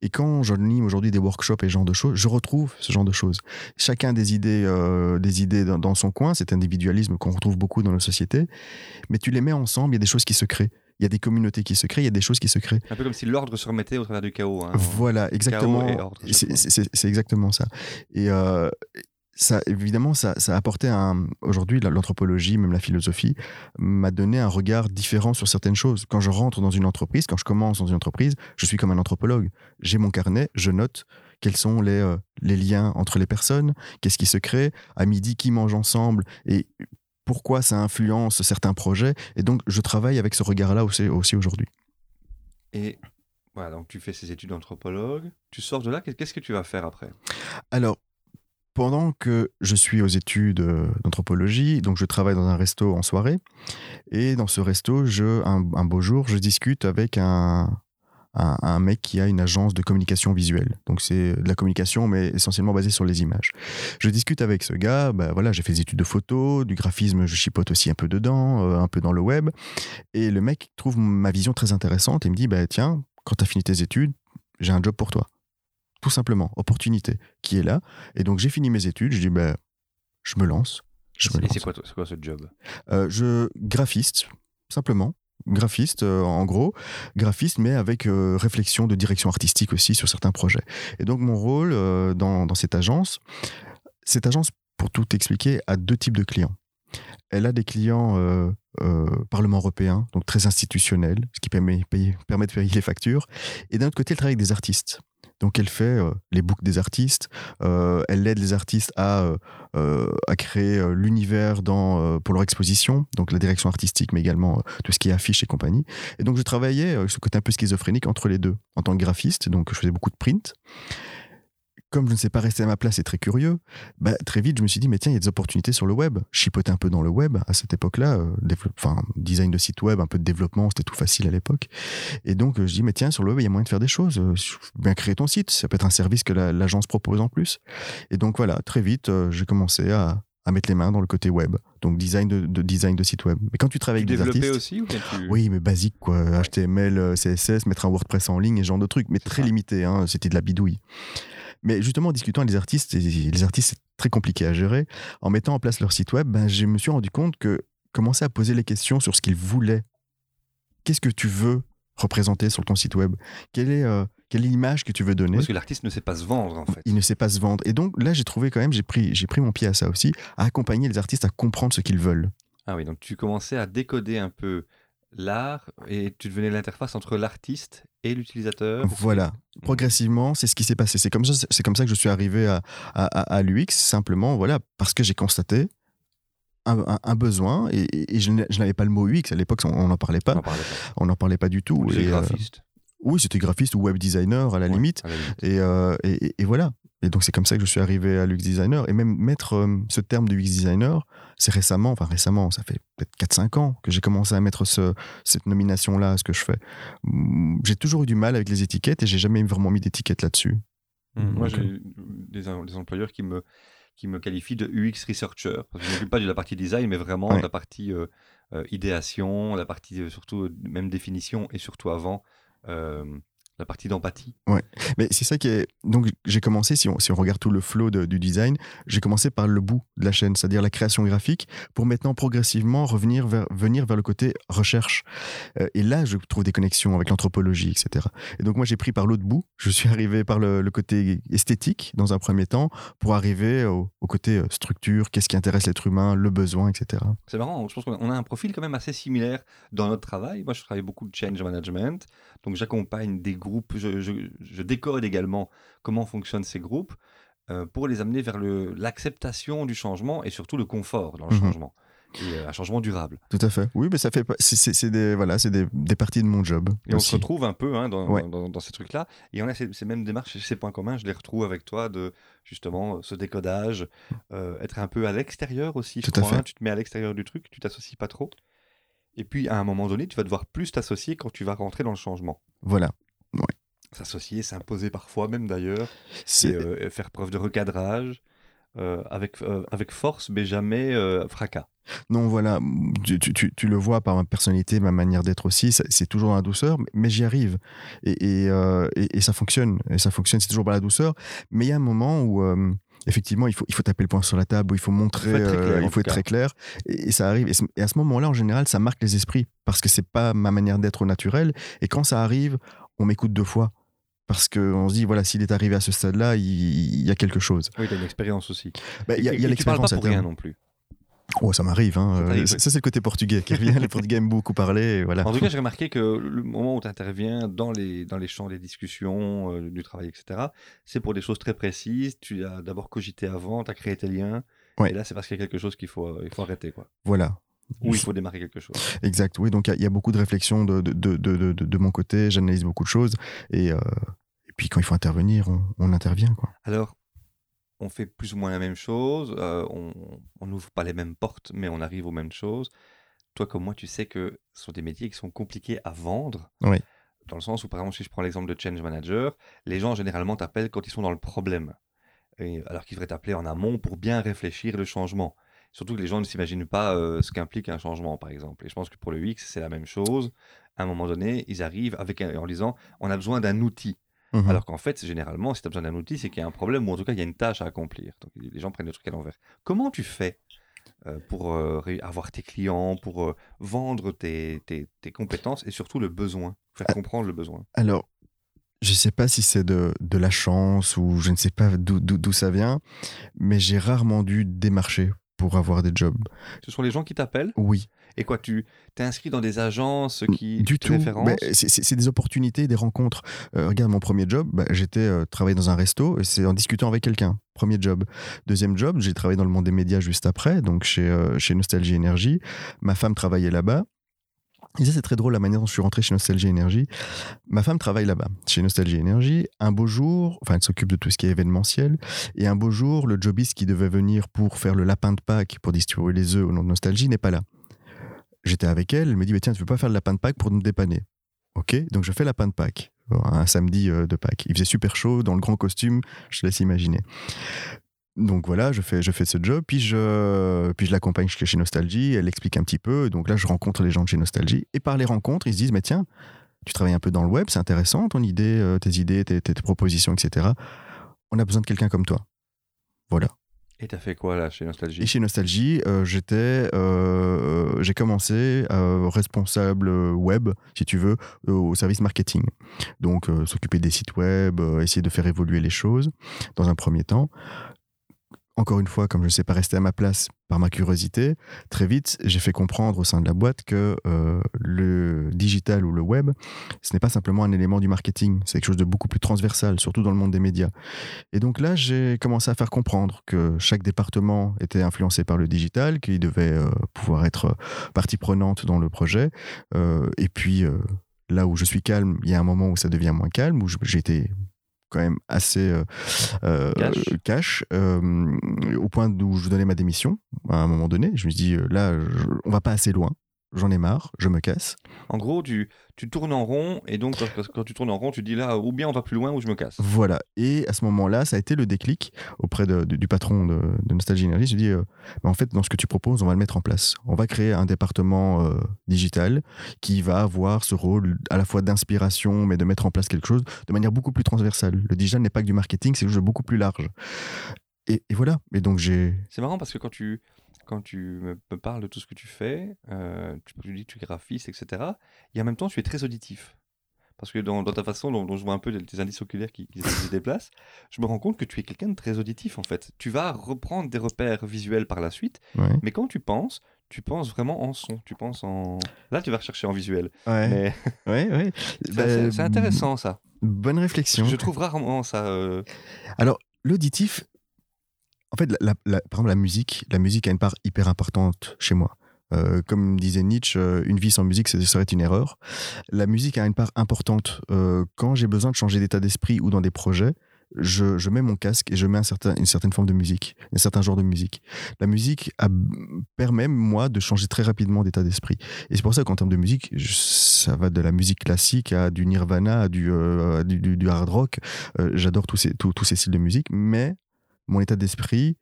Et quand j'anime aujourd'hui des workshops et ce genre de choses, je retrouve ce genre de choses. Chacun des idées, euh, des idées dans, dans son coin, cet individualisme qu'on retrouve beaucoup dans nos sociétés, mais tu les mets ensemble, il y a des choses qui se créent. Il y a des communautés qui se créent, il y a des choses qui se créent. Un peu comme si l'ordre se remettait au travers du chaos. hein. Voilà, exactement. C'est- exactement ça. Et euh, ça, évidemment, ça, ça a apporté un. Aujourd'hui, la- l'anthropologie, même la philosophie, m'a donné un regard différent sur certaines choses. Quand je rentre dans une entreprise, quand je commence dans une entreprise, je suis comme un anthropologue. J'ai mon carnet, je note quels sont les, euh, les liens entre les personnes, qu'est-ce qui se crée, à midi, qui mange ensemble, et pourquoi ça influence certains projets. Et donc, je travaille avec ce regard-là aussi, aussi aujourd'hui. Et voilà, donc tu fais ces études d'anthropologue. Tu sors de là, qu'est- qu'est-ce que tu vas faire après? Alors, pendant que je suis aux études euh, d'anthropologie, donc je travaille dans un resto en soirée, et dans ce resto, je, un, beau jour, je discute avec un, un, mec qui a une agence de communication visuelle. Donc c'est de la communication, mais essentiellement basée sur les images. Je discute avec ce gars, bah voilà, j'ai fait des études de photo, du graphisme, je chipote aussi un peu dedans, euh, un peu dans le web, et le mec trouve ma vision très intéressante et me dit, bah tiens, quand tu as fini tes études, j'ai un job pour toi tout simplement, opportunité qui est là. Et donc j'ai fini mes études, je dis, ben, je me lance. Je et c'est quoi, quoi, ce job? Euh, Je graphiste, simplement. Graphiste, euh, en gros, graphiste, mais avec euh, réflexion de direction artistique aussi sur certains projets. Et donc mon rôle dans, dans cette agence, cette agence, pour tout expliquer, a deux types de clients. Elle a des clients euh, Parlement européen, donc très institutionnels, ce qui permet, permet de payer les factures. Et d'un autre côté, elle travaille avec des artistes. Donc elle fait euh, les books des artistes, euh, elle aide les artistes à, euh, à créer l'univers dans, pour leur exposition, donc la direction artistique, mais également tout ce qui est affiche et compagnie. Et donc je travaillais ce côté un peu schizophrénique entre les deux, en tant que graphiste, donc je faisais beaucoup de print comme je ne sais pas rester à ma place et très curieux, bah, très vite, je me suis dit, mais tiens, il y a des opportunités sur le web. Chipoter un peu dans le web à cette époque-là, euh, enfin, design de site web, un peu de développement, c'était tout facile à l'époque. Et donc, euh, je dis, mais tiens, sur le web, il y a moyen de faire des choses. Euh, bien créer ton site, ça peut être un service que l'agence propose en plus. Et donc, voilà, très vite, j'ai commencé à, à mettre les mains dans le côté web. Donc design de, design de site web. Mais quand tu travailles avec des artistes, aussi ou tu... Oui, mais basique quoi. HTML, CSS, mettre un WordPress en ligne et ce genre de trucs, mais très limité. Hein. C'était de la bidouille. Mais justement, en discutant avec les artistes, les artistes, c'est très compliqué à gérer. En mettant en place leur site web, ben, je me suis rendu compte que commencer à poser les questions sur ce qu'ils voulaient. Qu'est-ce que tu veux représenter sur ton site web? Quelle est, euh, quelle est l'image que tu veux donner? Parce que l'artiste ne sait pas se vendre, en fait. Il ne sait pas se vendre. Et donc là, j'ai trouvé quand même, j'ai pris, j'ai pris mon pied à ça aussi, à accompagner les artistes à comprendre ce qu'ils veulent. Ah oui, donc tu commençais à décoder un peu l'art et tu devenais l'interface entre l'artiste et l'utilisateur. Voilà, progressivement, c'est ce qui s'est passé. C'est comme ça, c'est comme ça que je suis arrivé à, à, l'UX, simplement, voilà, parce que j'ai constaté un, besoin et, je n'avais pas le mot UX à l'époque, on n'en parlait pas. On n'en parlait, pas du tout. Euh, graphiste. oui, c'était graphiste ou web designer à la limite. Euh, et, et, voilà. Et donc c'est comme ça que je suis arrivé à l'UX designer. Et même mettre euh, ce terme de UX designer, c'est récemment, enfin récemment, ça fait peut-être 4-5 ans que j'ai commencé à mettre ce, cette nomination-là à ce que je fais. Mmh, j'ai toujours eu du mal avec les étiquettes et j'ai jamais vraiment mis d'étiquette là-dessus. Mmh, moi, j'ai des, des, employeurs qui me, qui me qualifient de UX researcher. je ne m'occupe pas de la partie design, mais vraiment de la partie euh, euh, idéation, la partie surtout même définition et surtout avant la partie d'empathie. Ouais, mais c'est ça qui est. Donc, j'ai commencé, si on, si on regarde tout le flow du design, j'ai commencé par le bout de la chaîne, c'est-à-dire la création graphique, pour maintenant progressivement revenir vers, venir vers le côté recherche. Euh, et là, je trouve des connexions avec l'anthropologie, etc. Et donc, moi, j'ai pris par l'autre bout. Je suis arrivé par le, côté esthétique, dans un premier temps, pour arriver au, côté euh, structure, qu'est-ce qui intéresse l'être humain, le besoin, etc. C'est marrant, je pense qu'on a un profil quand même assez similaire dans notre travail. Moi, je travaille beaucoup de change management, donc j'accompagne des groupes je, décode également comment fonctionnent ces groupes euh, pour les amener vers l'acceptation du changement et surtout le confort dans le mmh changement. Et euh, un changement durable. Tout à fait. Oui, mais ça fait c'est des voilà, c'est des, des, parties de mon job. Et on se retrouve un peu hein, dans, dans, ces trucs-là. Et on a ces, mêmes démarches, ces points communs, je les retrouve avec toi de justement ce décodage, euh, être un peu à l'extérieur aussi. Tout à fait. Hein. tu te mets à l'extérieur du truc, tu t'associes pas trop? Et puis à un moment donné, tu vas devoir plus t'associer quand tu vas rentrer dans le changement. Voilà. S'associer, s'imposer parfois même d'ailleurs, c'est euh, faire preuve de recadrage euh, avec, euh, avec force, mais jamais fracas. Non, voilà, tu, tu, tu, le vois par ma personnalité, ma manière d'être aussi, c'est toujours dans la douceur, mais j'y arrive. Et, et, et, ça fonctionne, et ça fonctionne, c'est toujours par la douceur. Mais il y a un moment où, effectivement, il faut, il faut taper le poing sur la table, il faut montrer, il faut être très clair, et, ça arrive. Et, à ce moment-là, en général, ça marque les esprits, parce que c'est pas ma manière d'être au naturel. Et quand ça arrive, on m'écoute deux fois. Parce qu'on se dit, voilà, s'il est arrivé à ce stade-là, il, y a quelque chose. Oui, tu as une expérience aussi. Bah, il y a, y a l'expérience. Tu parles pas pour rien non plus. Oh, ça m'arrive. Hein. Euh, ça, c'est le côté portugais qui revient. les Portugais aiment beaucoup parler. Voilà. En tout cas, j'ai remarqué que le moment où tu interviens dans les, dans les champs des discussions, euh, du travail, etc., c'est pour des choses très précises. Tu as d'abord cogité avant, tu as créé tes liens. Et là, c'est parce qu'il y a quelque chose qu'il faut, il faut arrêter. Quoi. Voilà. Ou il faut démarrer quelque chose. Exact, oui. Donc il y, a beaucoup de réflexions de, de, de, de mon côté. J'analyse beaucoup de choses. Et, euh, et, puis quand il faut intervenir, on, on intervient. Quoi. Alors, on fait plus ou moins la même chose, euh, on n'ouvre pas les mêmes portes, mais on arrive aux mêmes choses. Toi comme moi, tu sais que ce sont des métiers qui sont compliqués à vendre. Oui. Dans le sens où, par exemple, si je prends l'exemple de Change Manager, les gens généralement t'appellent quand ils sont dans le problème. Et, alors qu'ils devraient t'appeler en amont pour bien réfléchir le changement. Surtout que les gens ne s'imaginent pas euh, ce qu'implique un changement, par exemple. Et je pense que pour le UX, c'est la même chose. À un moment donné, ils arrivent avec en disant on a besoin d'un outil. Mhm. Alors qu'en fait, généralement, si tu as besoin d'un outil, c'est qu'il y a un problème ou en tout cas, il y a une tâche à accomplir. Donc les gens prennent le truc à l'envers. Comment tu fais euh, pour euh, avoir tes clients, pour euh, vendre tes, tes- tes compétences et surtout le besoin, faire Ah. comprendre le besoin? Alors, je sais pas si c'est de, de la chance ou je ne sais pas d'où ça vient, mais j'ai rarement dû démarcher pour avoir des jobs. Ce sont les gens qui t'appellent Oui, Et quoi, tu t'es inscrit dans des agences qui du te tout. c'est des opportunités, des rencontres. Euh, regarde mon premier job, bah, j'étais euh, travaillé dans un resto et c'est en discutant avec quelqu'un. Premier job. Deuxième job, j'ai travaillé dans le monde des médias juste après, donc chez, euh, chez Nostalgie Énergie. Ma femme travaillait là-bas. C'est très drôle la manière dont je suis rentré chez Nostalgie Énergie. Ma femme travaille là-bas, chez Nostalgie Énergie. Un beau jour, enfin, elle s'occupe de tout ce qui est événementiel. Et un beau jour, le jobiste qui devait venir pour faire le lapin de Pâques, pour distribuer les œufs au nom de Nostalgie, n'est pas là. J'étais avec elle, elle me dit Tiens, tu veux pas faire le lapin de Pâques pour nous dépanner? Ok, donc je fais lapin de Pâques, un samedi euh, de Pâques. Il faisait super chaud, dans le grand costume, je te laisse imaginer. Donc voilà, je fais, je fais ce job, puis je, puis je l'accompagne chez Nostalgie, elle explique un petit peu, donc là je rencontre les gens de chez Nostalgie, et par les rencontres, ils se disent, mais tiens, tu travailles un peu dans le web, c'est intéressant ton idée, euh, tes idées, tes, tes- tes propositions, etc. On a besoin de quelqu'un comme toi. Voilà. Et t'as fait quoi là chez Nostalgie? Et chez Nostalgie, euh, j'étais, euh, j'ai commencé euh, responsable web, si tu veux, au service marketing. Donc, s'occuper des sites web, essayer de faire évoluer les choses dans un premier temps. Encore une fois, comme je ne sais pas rester à ma place par ma curiosité, très vite, j'ai fait comprendre au sein de la boîte que euh, le digital ou le web, ce n'est pas simplement un élément du marketing, c'est quelque chose de beaucoup plus transversal, surtout dans le monde des médias. Et donc là, j'ai commencé à faire comprendre que chaque département était influencé par le digital, qu'il devait euh, pouvoir être euh, partie prenante dans le projet. Et puis, là où je suis calme, il y a un moment où ça devient moins calme, où j'ai été quand même assez euh, euh, Cash. cash, euh, au point où je donnais ma démission à un moment donné. Je me suis dit, euh, là, je- on va pas assez loin. J'en ai marre, je me casse. En gros, tu, tu tournes en rond et donc quand, quand tu tournes en rond, tu dis là, ou bien on va plus loin ou je me casse. Voilà. Et à ce moment-là, ça a été le déclic auprès de- de- du patron de, de Nostalgie Énergie. Je lui ai dit, euh, bah, en fait, dans ce que tu proposes, on va le mettre en place. On va créer un département euh, digital qui va avoir ce rôle à la fois d'inspiration, mais de mettre en place quelque chose de manière beaucoup plus transversale. Le digital n'est pas que du marketing, c'est quelque chose de beaucoup plus large. Et, et voilà. Et donc, j'ai. C'est marrant parce que quand tu, quand tu me, me parles de tout ce que tu fais, euh, tu, tu dis que tu es graphiste, etc. Et en même temps, tu es très auditif. Parce que dans, dans ta façon dont, dont je vois un peu tes indices oculaires qui, qui se déplacent, je me rends compte que tu es quelqu'un de très auditif en fait. Tu vas reprendre des repères visuels par la suite, Ouais. mais quand tu penses, tu penses vraiment en son. Tu penses en. Là, tu vas rechercher en visuel. Ouais. Mais Ouais, ouais. c'est Bah, c'est- c'est intéressant ça. Bonne réflexion. Je trouve rarement ça. euh, Alors, l'auditif, en fait, la- par exemple, la musique, la musique a une part hyper importante chez moi. Euh, comme disait Nietzsche, euh, une vie sans musique, ce serait une erreur. La musique a une part importante. Euh, quand j'ai besoin de changer d'état d'esprit ou dans des projets, je, mets mon casque et je mets une certaine forme de musique, un certain genre de musique. La musique a- permet, moi, de changer très rapidement d'état d'esprit. Et c'est pour ça qu'en termes de musique, ça va de la musique classique à du Nirvana, à du, hard rock. J'adore tous ces, tous ces styles de musique, mais mon état d'esprit,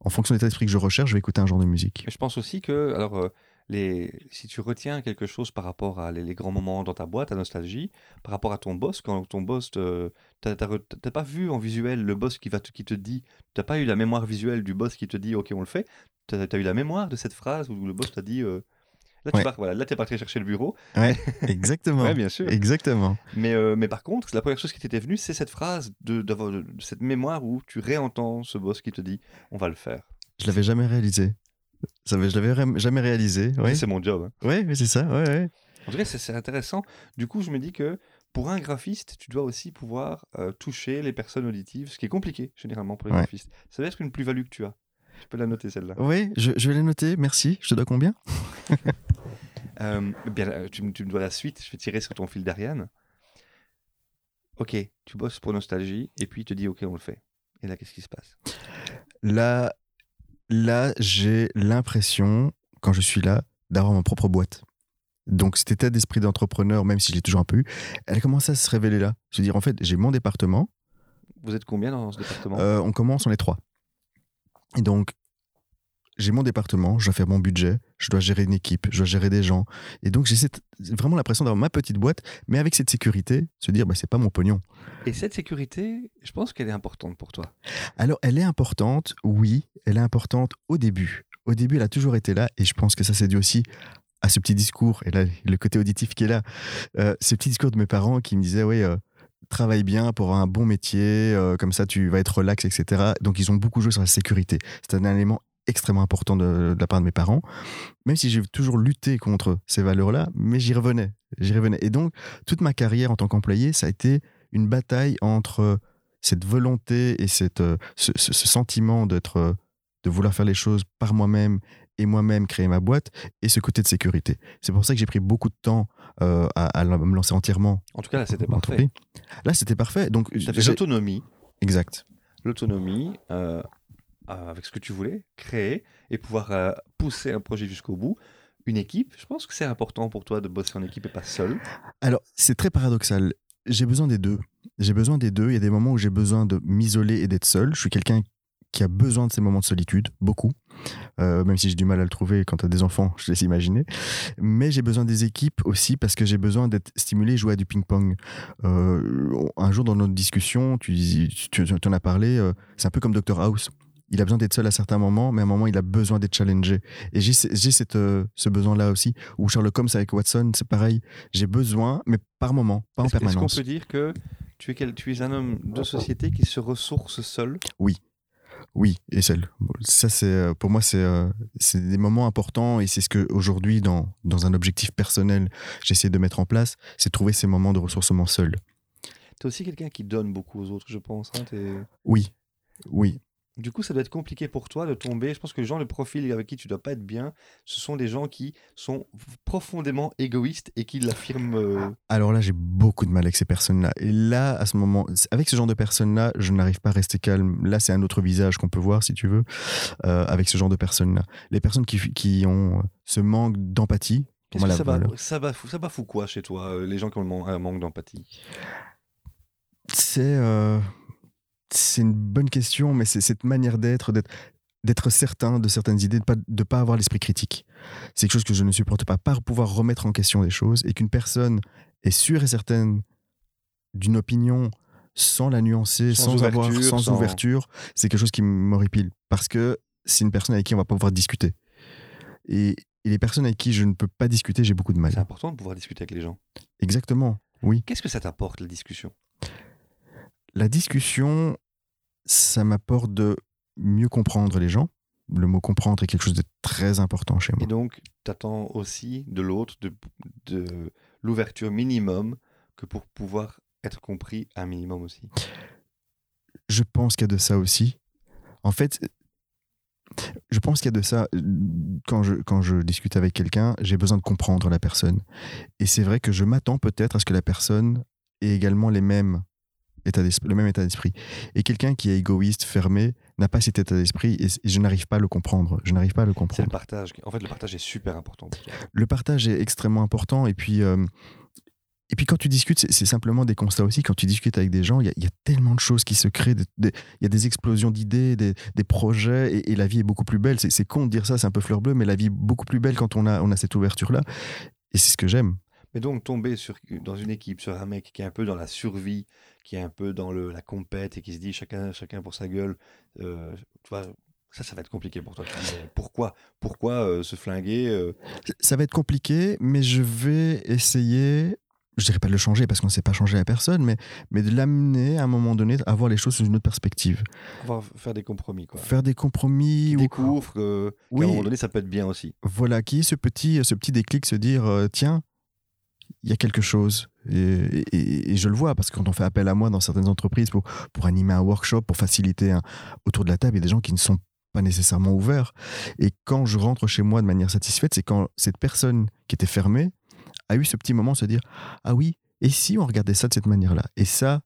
en fonction de l'état d'esprit que je recherche, je vais écouter un genre de musique. Je pense aussi que, alors, euh, les, si tu retiens quelque chose par rapport à les, grands moments dans ta boîte, à nostalgie, par rapport à ton boss, quand ton boss, te- t'as pas vu en visuel le boss qui, va te, qui te dit, t'as pas eu la mémoire visuelle du boss qui te dit, ok, on le fait, t'as as eu la mémoire de cette phrase où le boss t'a dit, euh, là, tu Ouais. pars, voilà, là, t'es parti chercher le bureau. Exactement. Ouais, bien sûr. Exactement. Mais, euh, mais par contre, la première chose qui t'était venue, c'est cette phrase, de, d'avoir de- de cette mémoire où tu réentends ce boss qui te dit, on va le faire. Je l'avais jamais réalisé. Ça, je l'avais jamais réalisé. Ouais, C'est mon job. hein. ouais, ouais, c'est ça. Ouais. En tout cas, c'est intéressant. Du coup, je me dis que pour un graphiste, tu dois aussi pouvoir euh, toucher les personnes auditives, ce qui est compliqué généralement pour les graphistes. Ça va être une plus-value que tu as. Je peux la noter celle-là. Oui, je, je vais les noter. Merci. Je te dois combien? Euh, bien, euh, tu, me- tu me dois la suite. Je vais tirer sur ton fil d'Ariane. Ok, tu bosses pour Nostalgie et puis il te dit ok, on le fait. Et là, qu'est-ce qui se passe? Là, là j'ai l'impression, quand je suis là, d'avoir ma propre boîte. Donc cet état d'esprit d'entrepreneur, même si je l'ai toujours un peu eu, elle a commencé à se révéler là. Je veux dire, en fait, j'ai mon département. Vous êtes combien dans ce département? Euh, On commence, on est trois. Et donc, j'ai mon département, je dois faire mon budget, je dois gérer une équipe, je dois gérer des gens. Et donc, j'ai vraiment l'impression d'avoir ma petite boîte, mais avec cette sécurité, se dire, bah, c'est pas mon pognon. Et cette sécurité, je pense qu'elle est importante pour toi. Alors, elle est importante, oui, elle est importante au début. Au début, elle a toujours été là, et je pense que ça, c'est dû aussi à ce petit discours, et là, le côté auditif qui est là, euh, ce petit discours de mes parents qui me disaient, oui, euh, travaille bien pour avoir un bon métier, euh, comme ça, tu vas être relax, etc. Donc, ils ont beaucoup joué sur la sécurité. C'est un élément extrêmement important de, de la part de mes parents, même si j'ai toujours lutté contre ces valeurs-là, mais j'y revenais, j'y revenais. Et donc, toute ma carrière en tant qu'employé, ça a été une bataille entre cette volonté et cette, euh, ce, ce- ce sentiment d'être, euh, de vouloir faire les choses par moi-même et moi-même créer ma boîte et ce côté de sécurité. C'est pour ça que j'ai pris beaucoup de temps euh, à, à me lancer entièrement. En tout cas, là, c'était parfait. Là, c'était parfait. Donc, l'autonomie, exact. l'autonomie euh, euh, avec ce que tu voulais, créer et pouvoir euh, pousser un projet jusqu'au bout. Une équipe, je pense que c'est important pour toi de bosser en équipe et pas seul. Alors, c'est très paradoxal. J'ai besoin des deux. J'ai besoin des deux. Il y a des moments où j'ai besoin de m'isoler et d'être seul. Je suis quelqu'un qui a besoin de ces moments de solitude, beaucoup. Euh, même si j'ai du mal à le trouver quand tu as des enfants, je laisse imaginer. Mais j'ai besoin des équipes aussi parce que j'ai besoin d'être stimulé jouer à du ping-pong. Euh, un jour, dans notre discussion, tu, en as parlé, euh, c'est un peu comme Dr House. Il a besoin d'être seul à certains moments, mais à un moment, il a besoin d'être challengé. Et j'ai euh, ce besoin-là aussi. Ou Sherlock Holmes avec Watson, c'est pareil. J'ai besoin, mais par moment, pas en Est-ce est-ce qu'on permanence. peut dire que tu es, quel- tu es un homme de société qui se ressource seul? Oui, et seul. Ça, c'est euh, pour moi, c'est euh, des moments importants et c'est ce que aujourd'hui, dans, dans un objectif personnel, j'essaie de mettre en place, c'est trouver ces moments de ressourcement seul. Tu es aussi quelqu'un qui donne beaucoup aux autres, je pense. hein, t'es- Oui, oui. Du coup, ça doit être compliqué pour toi de tomber. Je pense que les gens, le profil avec qui tu dois pas être bien, ce sont des gens qui sont profondément égoïstes et qui l'affirment. euh, Alors là, j'ai beaucoup de mal avec ces personnes-là. Et là, à ce moment, avec ce genre de personnes-là, je n'arrive pas à rester calme. Là, c'est un autre visage qu'on peut voir, si tu veux, euh, avec ce genre de personnes-là. Les personnes qui, qui ont ce manque d'empathie. Qu'est-ce que ça va, ça, va, ça va fou quoi chez toi, euh, les gens qui ont un manque d'empathie? C'est euh, c'est une bonne question, mais c'est cette manière d'être, d'être d'être certain de certaines idées, de pas de pas avoir l'esprit critique. C'est quelque chose que je ne supporte pas. Pas pouvoir remettre en question des choses et qu'une personne est sûre et certaine d'une opinion sans la nuancer, Sans sans, avoir, ouverture, sans, sans- ouverture, c'est quelque chose qui m'horripile parce que c'est une personne avec qui on va pas pouvoir discuter. Et, et les personnes avec qui je ne peux pas discuter, j'ai beaucoup de mal. C'est important de pouvoir discuter avec les gens. Exactement. Oui. Qu'est-ce que ça t'apporte, la discussion? La discussion, ça m'apporte de mieux comprendre les gens. Le mot comprendre est quelque chose de très important chez moi. Et donc, tu attends aussi de l'autre de, de l'ouverture minimum que pour pouvoir être compris un minimum aussi. Je pense qu'il y a de ça aussi. En fait, je pense qu'il y a de ça. Quand je, quand je discute avec quelqu'un, j'ai besoin de comprendre la personne. Et c'est vrai que je m'attends peut-être à ce que la personne ait également les mêmes état le même état d'esprit. Et quelqu'un qui est égoïste, fermé, n'a pas cet état d'esprit et, et je n'arrive pas à le comprendre. Je n'arrive pas à le C'est le comprendre. partage. En fait, le partage est super important. Le partage est extrêmement important. Et puis, euh, et puis quand tu discutes, c'est simplement des constats aussi. Quand tu discutes avec des gens, il y, y a tellement de choses qui se créent. Il y a des explosions d'idées, des, des projets. Et, et la vie est beaucoup plus belle. C'est c'est con de dire ça, c'est un peu fleur bleue, mais la vie est beaucoup plus belle quand on a, on a cette ouverture-là. Et c'est ce que j'aime. Mais donc, tomber sur, dans une équipe sur un mec qui est un peu dans la survie, qui est un peu dans le, la compète et qui se dit chacun, chacun pour sa gueule, euh, tu vois, ça, ça va être compliqué pour toi. Pourquoi Pourquoi euh, se flinguer euh, Ça va être compliqué, mais je vais essayer, je dirais pas de le changer parce qu'on ne sait pas changer la personne, mais, mais de l'amener à un moment donné à voir les choses sous une autre perspective. pouvoir faire des compromis quoi. Faire des compromis. Qui ou- découvre que, qu'à Oui. un moment donné, ça peut être bien aussi. Voilà, qui est ce petit, ce petit déclic, se dire, tiens, il y a quelque chose. Et, je le vois, parce que quand on fait appel à moi dans certaines entreprises pour, pour animer un workshop, pour faciliter un- autour de la table, il y a des gens qui ne sont pas nécessairement ouverts. Et quand je rentre chez moi de manière satisfaite, c'est quand cette personne qui était fermée a eu ce petit moment de se dire, ah oui, et si on regardait ça de cette manière-là? Et ça,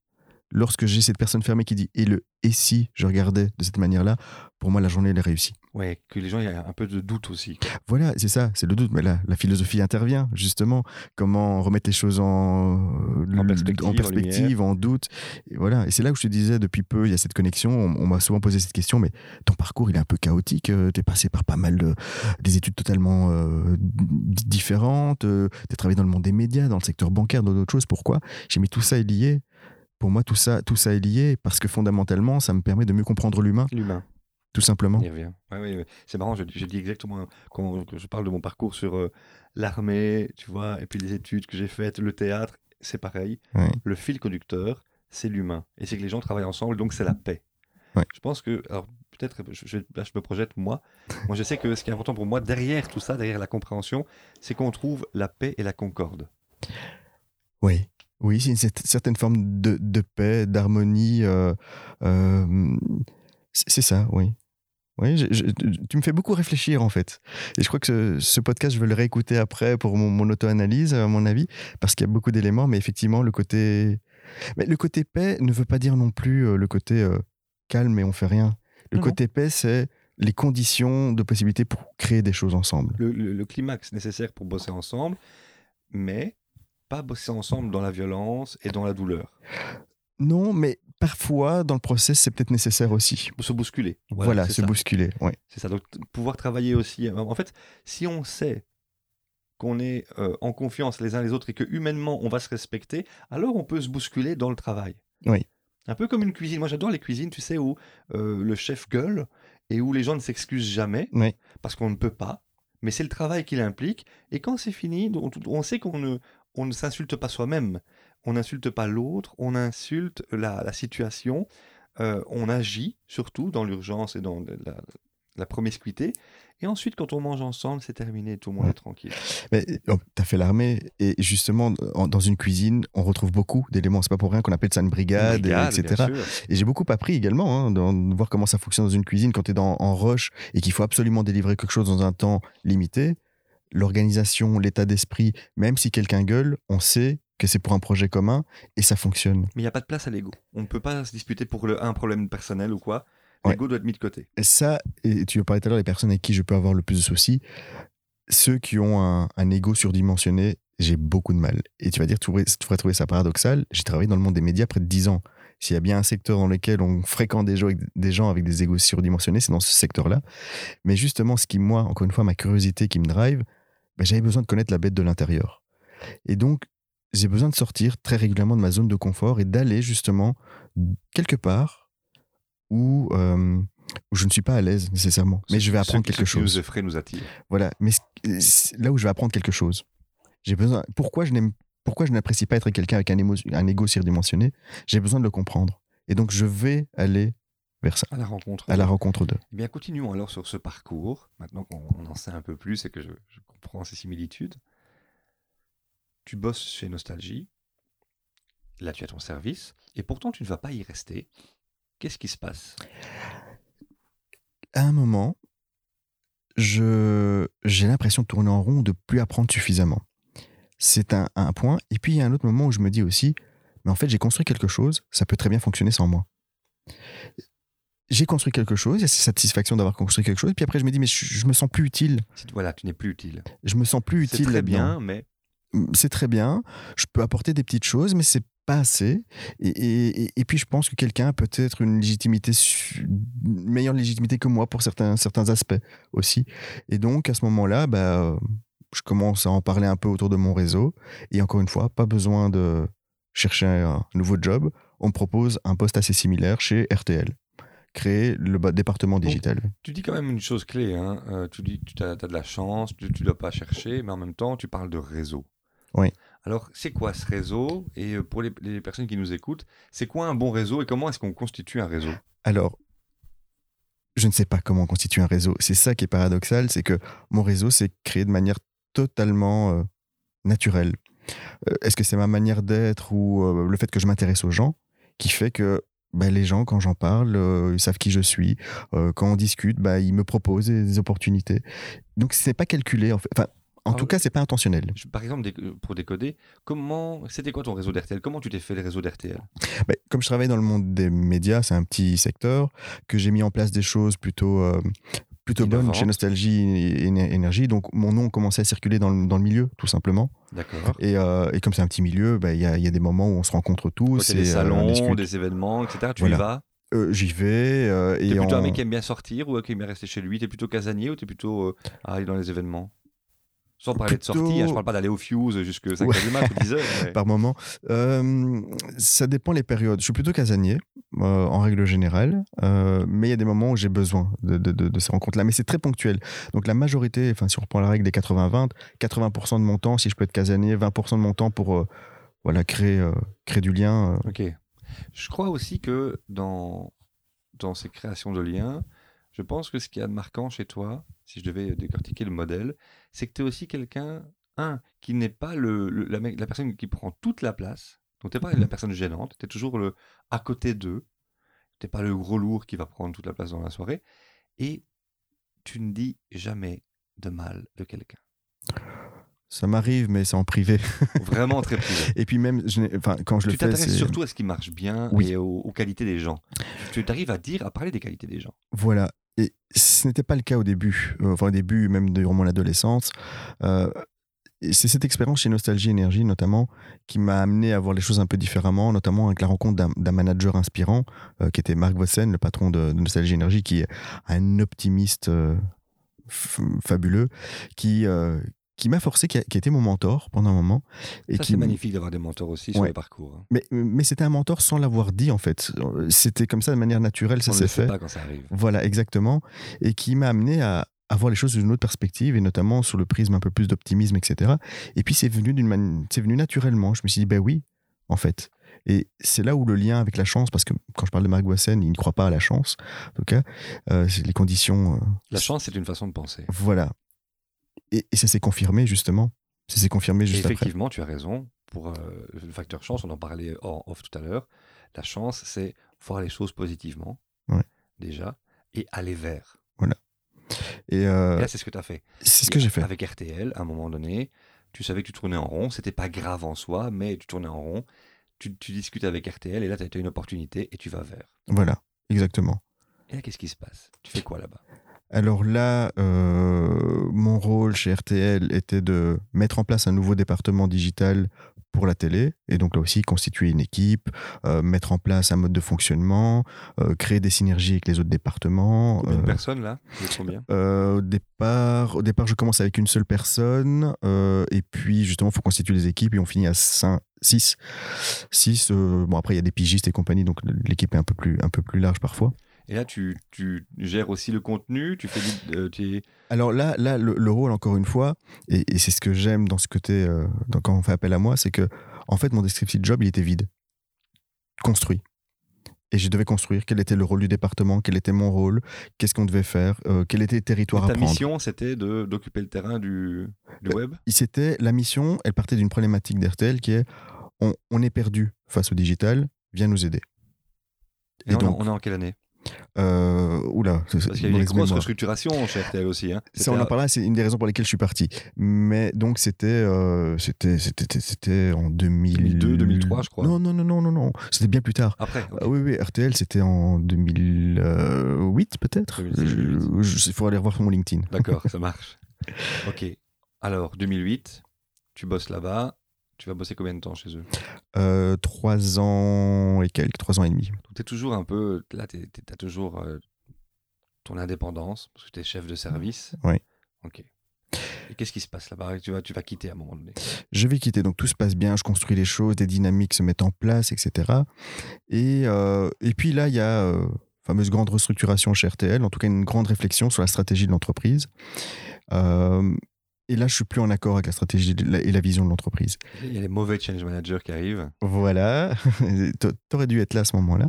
lorsque j'ai cette personne fermée qui dit et le et si je regardais de cette manière-là, pour moi la journée elle est réussie. Ouais, que les gens, il y a un peu de doute aussi. Voilà, c'est ça, c'est le doute. Mais là, la philosophie intervient, justement. Comment remettre les choses en, En perspective, en perspective, en, doute. Et voilà. Et c'est là où je te disais, depuis peu, il y a cette connexion. On, on m'a souvent posé cette question, mais ton parcours, il est un peu chaotique. Tu es passé par pas mal de, des études totalement euh, différentes. Tu as travaillé dans le monde des médias, dans le secteur bancaire, dans d'autres choses. Pourquoi? J'ai mis tout ça est lié. Pour moi, tout ça, tout ça est lié parce que fondamentalement, ça me permet de mieux comprendre l'humain, L'humain, tout simplement. on y revient. Ouais, ouais, ouais. C'est marrant, je, je dis exactement quand je parle de mon parcours sur euh, l'armée, tu vois, et puis les études que j'ai faites, le théâtre, c'est pareil. Le fil conducteur, c'est l'humain. Et c'est que les gens travaillent ensemble, donc c'est la paix. Je pense que, alors peut-être, je, je- là je me projette moi. Moi je sais que ce qui est important pour moi, derrière tout ça, derrière la compréhension, c'est qu'on trouve la paix et la concorde. Oui, oui, c'est une cer- certaine forme de, de paix, d'harmonie. euh, euh, c'est ça, oui. Oui, je- je- tu me fais beaucoup réfléchir en fait. Et je crois que ce, ce podcast, je vais le réécouter après pour mon, mon auto-analyse, à mon avis, parce qu'il y a beaucoup d'éléments, mais effectivement, le côté. Mais le côté paix ne veut pas dire non plus euh, le côté euh, calme et on fait rien. Le Non, non. côté paix, c'est les conditions de possibilité pour créer des choses ensemble. Le, le- le climax nécessaire pour bosser ensemble, mais pas bosser ensemble dans la violence et dans la douleur. Non, mais parfois, dans le process, c'est peut-être nécessaire aussi. Pour se bousculer. Voilà, se ça. bousculer. Ouais. C'est ça. Donc, pouvoir travailler aussi. euh, En fait, si on sait qu'on est euh, en confiance les uns les autres et que humainement on va se respecter, alors on peut se bousculer dans le travail. Oui. Un peu comme une cuisine. Moi, j'adore les cuisines, tu sais, où euh, le chef gueule et où les gens ne s'excusent jamais Oui. parce qu'on ne peut pas. Mais c'est le travail qui l'implique. Et quand c'est fini, on, on sait qu'on ne, on ne s'insulte pas soi-même. On n'insulte pas l'autre, on insulte la, la situation. euh, on agit surtout dans l'urgence et dans la, la promiscuité. Et ensuite, quand on mange ensemble, c'est terminé, tout le monde Ouais. est tranquille. Mais oh, tu as fait l'armée et justement, en- dans une cuisine, on retrouve beaucoup d'éléments. C'est pas pour rien qu'on appelle ça une brigade, Brigade, et- etc. Et j'ai beaucoup appris également hein, de voir comment ça fonctionne dans une cuisine quand tu es dans, en rush et qu'il faut absolument délivrer quelque chose dans un temps limité. L'organisation, l'état d'esprit, même si quelqu'un gueule, on sait que c'est pour un projet commun et ça fonctionne. Mais il n'y a pas de place à l'ego. On ne peut pas se disputer pour le, un problème personnel ou quoi. Ouais. L'ego doit être mis de côté. Et ça, et tu parlais tout à l'heure des personnes avec qui je peux avoir le plus de soucis, ceux qui ont un, un ego surdimensionné, j'ai beaucoup de mal. Et tu vas dire, tu pourrais, tu pourrais trouver ça paradoxal. J'ai travaillé dans le monde des médias près de 10 ans. S'il y a bien un secteur dans lequel on fréquente des gens avec des, gens avec des égos surdimensionnés, c'est dans ce secteur-là. Mais justement, ce qui, moi, encore une fois, ma curiosité qui me drive, ben, j'avais besoin de connaître la bête de l'intérieur. Et donc, j'ai besoin de sortir très régulièrement de ma zone de confort et d'aller justement quelque part où, euh, où je ne suis pas à l'aise nécessairement. Mais je vais apprendre quelque ce qui nous chose. effraie nous attire. Voilà, mais là où je vais apprendre quelque chose. J'ai besoin. Pourquoi je n'aime, pourquoi je n'apprécie pas être quelqu'un avec un, émo- un ego surdimensionné? J'ai besoin de le comprendre. Et donc je vais aller vers ça, À la rencontre. à la rencontre d'eux. Eh bien, continuons alors sur ce parcours, maintenant qu'on on en sait un peu plus et que je, je comprends ces similitudes. Tu bosses chez Nostalgie, là tu as ton service, et pourtant tu ne vas pas y rester. Qu'est-ce qui se passe? À un moment, je j'ai l'impression de tourner en rond, de plus apprendre suffisamment. C'est un, un point. Et puis il y a un autre moment où je me dis aussi, mais en fait j'ai construit quelque chose, ça peut très bien fonctionner sans moi. J'ai construit quelque chose, il y a cette satisfaction d'avoir construit quelque chose, puis après je me dis, mais je, je me sens plus utile. Voilà, tu n'es plus utile. Je me sens plus C'est utile très là-dedans. bien, mais c'est très bien. Je peux apporter des petites choses, mais c'est pas assez. Et, et- et- et puis, je pense que quelqu'un a peut-être une légitimité, une meilleure légitimité que moi pour certains, certains aspects aussi. Et donc, à ce moment-là, bah, je commence à en parler un peu autour de mon réseau. Et encore une fois, pas besoin de chercher un nouveau job. On me propose un poste assez similaire chez RTL. Créer le département digital. tu dis quand même une chose clé. Hein. euh, tu dis que tu as, de la chance, tu ne dois pas chercher, mais en même temps, tu parles de réseau. Oui. Alors, c'est quoi ce réseau? Et euh, pour les, les personnes qui nous écoutent, c'est quoi un bon réseau et comment est-ce qu'on constitue un réseau? Alors, je ne sais pas comment on constitue un réseau. C'est ça qui est paradoxal, c'est que mon réseau s'est créé de manière totalement euh, naturelle. Euh, Est-ce que c'est ma manière d'être ou le fait que je m'intéresse aux gens qui fait que bah, les gens, quand j'en parle, euh, ils savent qui je suis. Euh, quand on discute, bah, ils me proposent des, des opportunités. Donc, ce n'est pas calculé. En fait. Enfin, En Ah tout cas, c'est pas intentionnel. Par exemple, pour décoder, comment c'était quoi ton réseau d'RTL Comment tu t'es fait le réseau d'RTL Bah, comme je travaille dans le monde des médias, c'est un petit secteur, que j'ai mis en place des choses plutôt, euh, plutôt Innovantes. chez Nostalgie et Éner- Énergie. Donc, mon nom commençait à circuler dans le, dans le milieu, tout simplement. D'accord. Et, euh, et comme c'est un petit milieu, bah, il y, a, y a des moments où on se rencontre tous. A des et, euh, on salons, des événements, etc. Tu Voilà. y vas Euh, J'y vais. T'es et plutôt un on- mec qui aime bien sortir ou qui aime bien rester chez lui? T'es plutôt casanier ou t'es plutôt à aller dans les événements? Sans parler de Plutôt- sortie, hein, je parle pas d'aller au Fuse jusque 5 Ouais. du mat ou 10 heures. mais- par moment. Euh, ça dépend les périodes. Je suis plutôt casanier, euh, en règle générale, euh, mais il y a des moments où j'ai besoin de, de- de- de ces rencontres-là. Mais c'est très ponctuel. Donc la majorité, enfin, si on reprend la règle des 80-20, 80%, de mon temps, si je peux être casanier, 20% de mon temps pour voilà, créer, créer du lien. Ok. Je crois aussi que dans, dans ces créations de liens, je pense que ce qu'il y a de marquant chez toi, si je devais décortiquer le modèle, c'est que tu es aussi quelqu'un, un, qui n'est pas le, le- la, personne qui prend toute la place. Donc, tu n'es pas la personne gênante, tu es toujours le à côté d'eux. Tu n'es pas le gros lourd qui va prendre toute la place dans la soirée. Et tu ne dis jamais de mal de quelqu'un. Ça m'arrive, mais c'est en privé. Vraiment très privé. Et puis même, je n'ai- enfin, quand je le Tu fais, t'intéresses c'est... surtout à ce qui marche bien Oui. et aux, aux qualités des gens. Tu arrives à dire, à parler des qualités des gens. Voilà. Et ce n'était pas le cas au début. Euh, Enfin, au début, même durant mon adolescence. Euh, c'est cette expérience chez Nostalgie Énergie, notamment, qui m'a amené à voir les choses un peu différemment, notamment avec la rencontre d'un- manager inspirant, euh, qui était Marc Vossen, le patron de, de Nostalgie Énergie, qui est un optimiste euh, fabuleux, qui, qui m'a forcé, qui a, qui a été mon mentor pendant un moment. Et Ça, qui c'est magnifique d'avoir des mentors aussi sur Ouais. le parcours. hein. Mais, mais c'était un mentor sans l'avoir dit, en fait. C'était comme ça, de manière naturelle, ça On ne s'est fait. pas quand ça arrive. Voilà, exactement. Et qui m'a amené à, à voir les choses d'une autre perspective, et notamment sur le prisme un peu plus d'optimisme, etc. Et puis c'est venu, c'est venu naturellement. Je me suis dit, ben oui, en fait. Et c'est là où le lien avec la chance, parce que quand je parle de Marc Boissen, il ne croit pas à la chance, en tout cas, euh, les conditions. euh, La chance, c'est une façon de penser. voilà. Et, et ça s'est confirmé, justement. Ça s'est confirmé Et juste après. effectivement, tu as raison. Pour euh, le facteur chance, on en parlait en off tout à l'heure. La chance, c'est voir les choses positivement, Ouais. déjà, et aller vers. Et euh, Et là, c'est ce que tu as fait. c'est ce que j'ai fait. Avec RTL, à un moment donné, tu savais que tu tournais en rond. C'était pas grave en soi, mais tu tournais en rond. Tu, tu discutes avec RTL, et là, tu as une opportunité, et tu vas vers. Voilà, exactement. Et là, qu'est-ce qui se passe? Tu fais quoi là-bas? Alors là, euh, mon rôle chez RTL était de mettre en place un nouveau département digital pour la télé, et donc là aussi constituer une équipe, euh, mettre en place un mode de fonctionnement, euh, créer des synergies avec les autres départements. Combien de personnes là? Combien? au, départ, au départ, je commence avec une seule personne, et puis justement, il faut constituer les équipes, et on finit à 6. 6, bon après, il y a des pigistes et compagnie, donc l'équipe est un peu plus, un peu plus large parfois. Et là, tu, tu gères aussi le contenu, tu fais du- euh, tu Alors là, là le, le rôle, encore une fois, et, et c'est ce que j'aime dans ce côté, euh, dans- quand on fait appel à moi, c'est que, en fait, mon descriptif de job, il était vide. Construit. Et je devais construire quel était le rôle du département, quel était mon rôle, qu'est-ce qu'on devait faire, euh, quel était le territoire ta à prendre. mission, c'était d'occuper le terrain du, du Euh, web? Et C'était la mission, elle partait d'une problématique d'RTL qui est on, on est perdu face au digital, viens nous aider. Et Et on, donc, on est en quelle année? Euh, oula, c'est- Parce qu'il y a eu mauvaise une grosse restructuration chez RTL aussi. Hein. Ça, on en parlera, c'est une des raisons pour lesquelles je suis parti. Mais donc, c'était euh, c'était c'était c'était en 2000... 2002, 2003, je crois. Non, non, non, non, non, non. C'était bien plus tard. Après. Ah oui, oui, RTL, c'était en 2008, peut-être. 2006, 2008. Il faut aller revoir sur mon LinkedIn. d'accord, ça marche. Ok. Alors, 2008, tu bosses là-bas. Tu vas bosser combien de temps chez eux Euh, trois ans et quelques, trois ans et demi. Tu es toujours un peu. Là, tu as toujours euh, ton indépendance, parce que tu es chef de service. Oui. Ok. Et qu'est-ce qui se passe là-bas? Tu vas, tu vas quitter à un moment donné. Je vais quitter, donc tout se passe bien, je construis les choses, des dynamiques se mettent en place, etc. Et, euh, et puis là, il y a euh, fameuse grande restructuration chez RTL, en tout cas une grande réflexion sur la stratégie de l'entreprise. Euh, et là, je suis plus en accord avec la stratégie la- et la vision de l'entreprise. Il y a les mauvais change managers qui arrivent. Voilà, T'a- t'aurais dû être là à ce moment-là.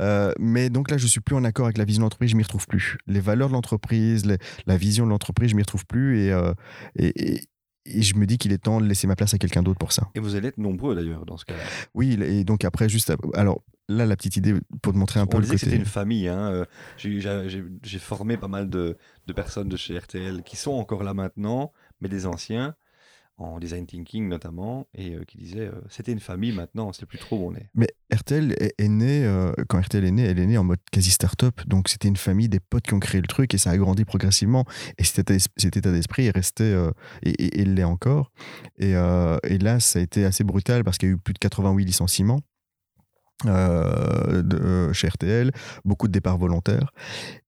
Euh, mais donc là, je suis plus en accord avec la vision de l'entreprise, je m'y retrouve plus. Les valeurs de l'entreprise, la vision de l'entreprise, je m'y retrouve plus. Et, euh, et, et- et je me dis qu'il est temps de laisser ma place à quelqu'un d'autre pour ça. Et vous allez être nombreux d'ailleurs dans ce cas-là. Oui, et donc après, juste. Alors là, la petite idée pour te montrer un peu On le côté. c'était une famille. Hein. euh, j'ai- formé pas mal de, de personnes de chez RTL qui sont encore là maintenant, mais des anciens, en design thinking notamment, et euh, qui disaient euh, c'était une famille maintenant, c'est plus trop où on est. Mais RTL est, est né, euh, quand RTL est né, elle est née en mode quasi start-up. Donc c'était une famille, des potes qui ont créé le truc et ça a grandi progressivement. Et cet état, d'esprit est resté, et, il l'est encore. Et, et là, ça a été assez brutal parce qu'il y a eu plus de 88 licenciements. Euh, de- euh, chez RTL, beaucoup de départs volontaires.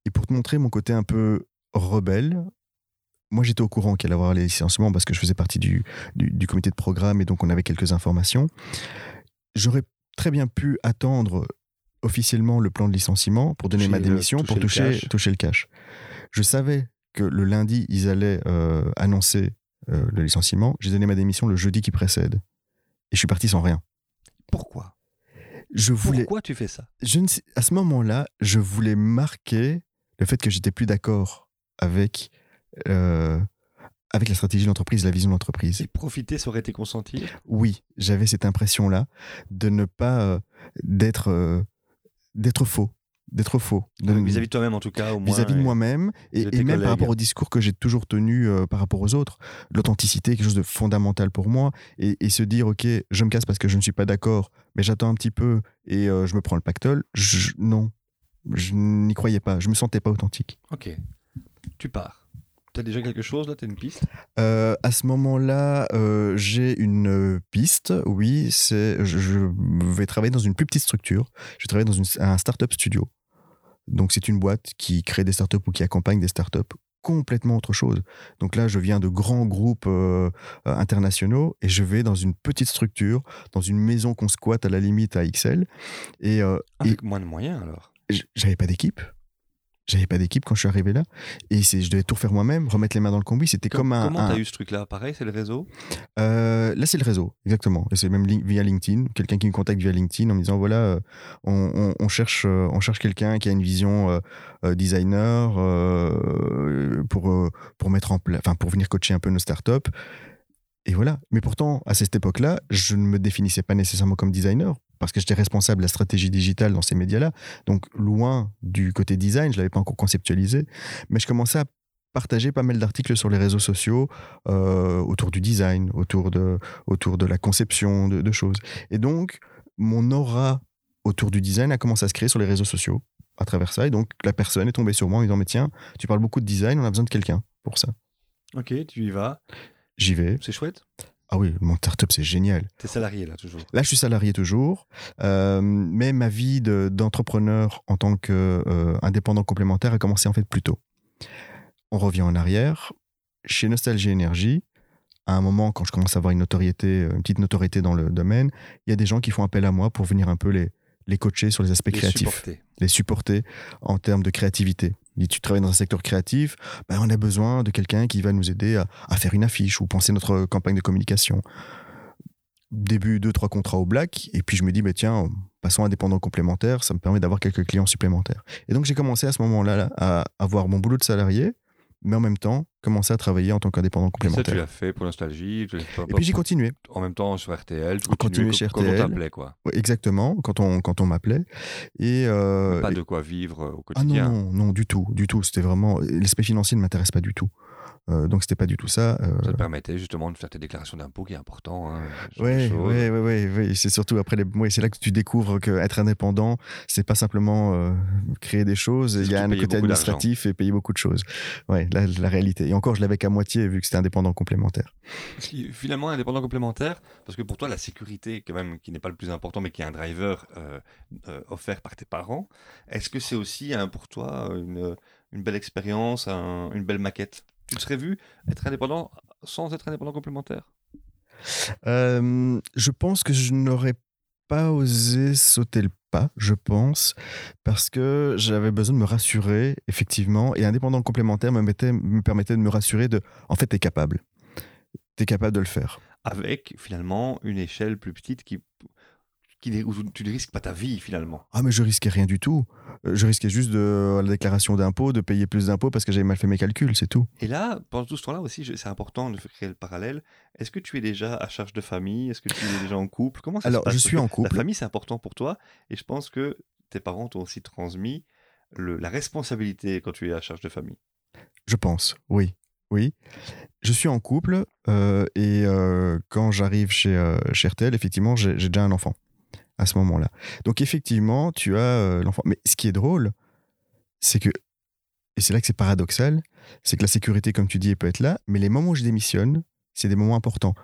Et pour te montrer mon côté un peu rebelle, moi j'étais au courant qu'il allait y avoir les licenciements parce que je faisais partie du, du, du comité de programme et donc on avait quelques informations. J'aurais très bien pu attendre officiellement le plan de licenciement pour donner Toucher ma le- démission, pour toucher le cash. toucher le cash. Je savais que le lundi, ils allaient euh, annoncer euh, le licenciement. J'ai donné ma démission le jeudi qui précède. Et je suis parti sans rien. Pourquoi? Je voulais, Pourquoi tu fais ça? Je ne sais- à ce moment-là, je voulais marquer le fait que j'étais plus d'accord avec, euh, avec la stratégie de l'entreprise, la vision de l'entreprise. Si profiter, ça aurait été consentir Oui, j'avais cette impression-là de ne pas euh, d'être euh, d'être faux, d'être faux, Vis-à-vis de toi-même en tout cas, au moins. vis-à-vis de moi-même et, même par rapport au discours que j'ai toujours tenu euh, par rapport aux autres. L'authenticité est quelque chose de fondamental pour moi et, et se dire ok, je me casse parce que je ne suis pas d'accord, mais j'attends un petit peu et euh, je me prends le pactole. Je- non, je n'y croyais pas, je me sentais pas authentique. Ok. Tu pars. Tu as déjà quelque chose là Tu as une piste? Euh, à ce moment-là, euh, j'ai une piste. Oui, c'est je, je vais travailler dans une plus petite structure. Je vais travailler dans une, un startup studio. Donc c'est une boîte qui crée des startups ou qui accompagne des startups complètement autre chose. Donc là, je viens de grands groupes euh, euh, internationaux et je vais dans une petite structure, dans une maison qu'on squatte à la limite à XL. Et, euh, Avec moins de moyens alors? j'avais pas d'équipe. J'avais pas d'équipe quand je suis arrivé là. Et c'est, je devais tout refaire moi-même, remettre les mains dans le combi. C'était Com- comme un. Comment un- tu as eu ce truc-là? Pareil, c'est le réseau? Euh, là, c'est le réseau, exactement. Et c'est même via LinkedIn, quelqu'un qui me contacte via LinkedIn en me disant voilà, euh, on, on- on cherche, euh, on cherche quelqu'un qui a une vision euh, designer euh, pour pour mettre en place, enfin pour venir coacher un peu nos startups. Et voilà. Mais pourtant, à cette époque-là, je ne me définissais pas nécessairement comme designer parce que j'étais responsable de la stratégie digitale dans ces médias-là. Donc loin du côté design, je l'avais pas encore conceptualisé, mais je commençais à partager pas mal d'articles sur les réseaux sociaux euh, autour du design, autour de, autour de la conception de, de choses. Et donc, mon aura autour du design a commencé à se créer sur les réseaux sociaux à travers ça. Et donc, la personne est tombée sur moi en me disant, mais tiens, tu parles beaucoup de design, on a besoin de quelqu'un pour ça. Ok, tu y vas. J'y vais. C'est chouette. Ah oui, mon startup, c'est génial. T'es salarié là toujours. Là, je suis salarié toujours, euh, mais ma vie de- d'entrepreneur en tant qu'indépendant complémentaire a commencé en fait plus tôt. On revient en arrière. Chez Nostalgie Énergie, à un moment, quand je commence à avoir une notoriété, une petite notoriété dans le domaine, il y a des gens qui font appel à moi pour venir un peu les, les coacher sur les aspects Les créatifs supporter. les supporter en termes de créativité. Tu travailles dans un secteur créatif, ben, on a besoin de quelqu'un qui va nous aider à, faire une affiche ou penser notre campagne de communication. Début, deux, trois contrats au black, et puis je me dis, ben, tiens, passons indépendant complémentaire, ça me permet d'avoir quelques clients supplémentaires. Et donc j'ai commencé à ce moment-là là, à avoir mon boulot de salarié, mais en même temps, commencer à travailler en tant qu'indépendant Ça, tu complémentaire. l'as fait pour Nostalgie. tu l'as fait Et puis j'ai continué. En même temps sur RTL. Tu continuais chez quand- quand on RTL. t'appelait quoi. Ouais, exactement, quand on, quand on m'appelait. Et, euh, Pas et- de quoi vivre euh, au Ah non, quotidien. non, non, du tout, du tout. C'était vraiment. L'aspect financier ne m'intéresse pas du tout. Euh, donc c'était pas du tout ça. euh, Ça te permettait justement de faire tes déclarations d'impôts qui est important. hein, Ouais, ouais, ouais, ouais, ouais. C'est surtout après les. Ouais, c'est là que tu découvres qu'être indépendant, c'est pas simplement euh, créer des choses. Il y a un côté administratif et payer beaucoup de choses. Ouais, la, la réalité. Et encore, je l'avais qu'à moitié vu que c'était indépendant complémentaire. Finalement, indépendant complémentaire, parce que pour toi, la sécurité, quand même, qui n'est pas le plus important, mais qui est un driver euh, offert par tes parents, est-ce que c'est aussi hein, pour toi une, une belle expérience, un- une belle maquette? Tu te serais vu être indépendant sans être indépendant complémentaire? Euh, je pense que je n'aurais pas osé sauter le pas, je pense, parce que j'avais besoin de me rassurer, effectivement, et indépendant complémentaire me, mettait, me permettait de me rassurer de, en fait, t'es capable. T'es capable de le faire. Avec finalement une échelle plus petite qui, qui où tu ne risques pas ta vie finalement. Ah, mais je risquais rien du tout. Euh, Je risquais juste de la déclaration d'impôt, de payer plus d'impôts parce que j'avais mal fait mes calculs, c'est tout. Et là, pendant tout ce temps-là aussi, c'est important de créer le parallèle. Est-ce que tu es déjà à charge de famille? Est-ce que tu es déjà en couple? Comment ça Alors, se passe? je suis en couple. La famille, c'est important pour toi. Et je pense que tes parents t'ont aussi transmis le- la responsabilité quand tu es à charge de famille. Je pense, oui. Oui. Je suis en couple euh, et euh, quand j'arrive chez, euh, chez RTL, effectivement, j'ai déjà un enfant à ce moment-là. Donc, effectivement, tu as euh, l'enfant. Mais ce qui est drôle, c'est que, et c'est là que c'est paradoxal, c'est que la sécurité, comme tu dis, elle peut être là, mais les moments où je démissionne, c'est des moments importants.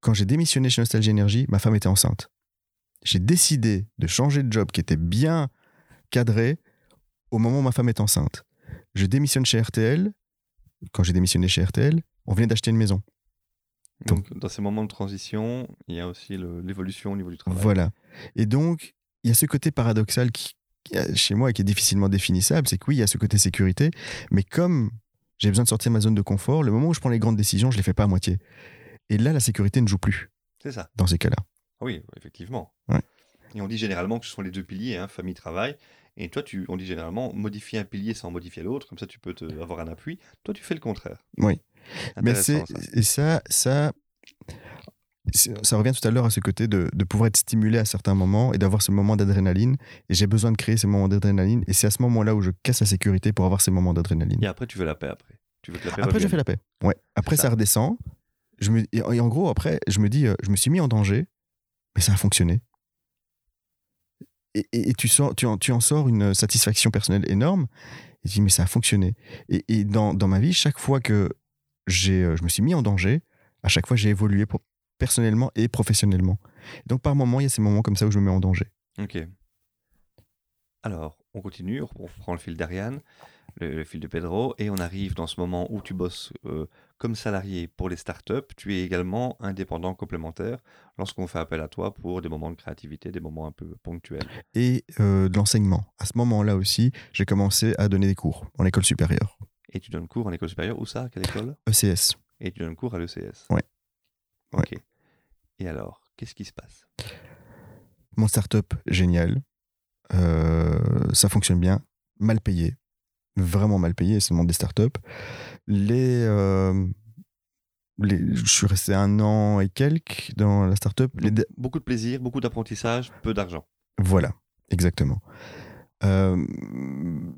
Quand j'ai démissionné chez Nostalgie Énergie, ma femme était enceinte. J'ai décidé de changer de job qui était bien cadré au moment où ma femme est enceinte. Je démissionne chez RTL. Quand j'ai démissionné chez RTL, on venait d'acheter une maison. Donc, dans ces moments de transition, il y a aussi l'évolution au niveau du travail. Voilà. Et donc, il y a ce côté paradoxal qui, a- chez moi qui est difficilement définissable, c'est que oui, il y a ce côté sécurité, mais comme j'ai besoin de sortir de ma zone de confort, le moment où je prends les grandes décisions, je les fais pas à moitié. Et là, la sécurité ne joue plus C'est ça. dans ces cas-là. Oui, effectivement. Ouais. Et on dit généralement que ce sont les deux piliers, hein, famille-travail. Et toi, tu, on dit généralement modifier un pilier sans modifier l'autre, comme ça tu peux te, avoir un appui. Toi, tu fais le contraire. Oui. Mais c'est ça. et ça, ça, revient tout à l'heure à ce côté de, de pouvoir être stimulé à certains moments et d'avoir ce moment d'adrénaline. Et j'ai besoin de créer ces moments d'adrénaline. Et c'est à ce moment-là où je casse la sécurité pour avoir ces moments d'adrénaline. Et après, tu veux la paix après. Tu veux que la paix Après, je revienne. fais la paix. Ouais. Après, ça. ça. redescend. Je me, et, en gros, après, je me dis, euh, je me suis mis en danger, mais ça a fonctionné. Et, et- et tu, sors, tu, en, tu en sors une satisfaction personnelle énorme. Et tu dis, mais ça a fonctionné. Et, et dans, dans ma vie, chaque fois que je me suis mis en danger, à chaque fois, j'ai évolué pour- personnellement et professionnellement. Donc, par moments, il y a ces moments comme ça où je me mets en danger. Ok. Alors, on continue, on reprend le fil d'Ariane, le, le fil de Pedro, et on arrive dans ce moment où tu bosses euh, comme salarié pour les startups. Tu es également indépendant complémentaire lorsqu'on fait appel à toi pour des moments de créativité, des moments un peu ponctuels. Et euh, de l'enseignement. À ce moment-là aussi, j'ai commencé à donner des cours en école supérieure, Et tu donnes cours en école supérieure. Où ça À quelle école? ECS. Et tu donnes cours à l'ECS. Ouais. Ok. Et alors, qu'est-ce qui se passe? Mon startup, génial. Euh, ça fonctionne bien. Mal payé. Vraiment mal payé, c'est le monde des startups. Les, euh, les, je suis resté un an et quelques dans la startup. Les, Beaucoup de plaisir, beaucoup d'apprentissage, peu d'argent. voilà, exactement. Euh,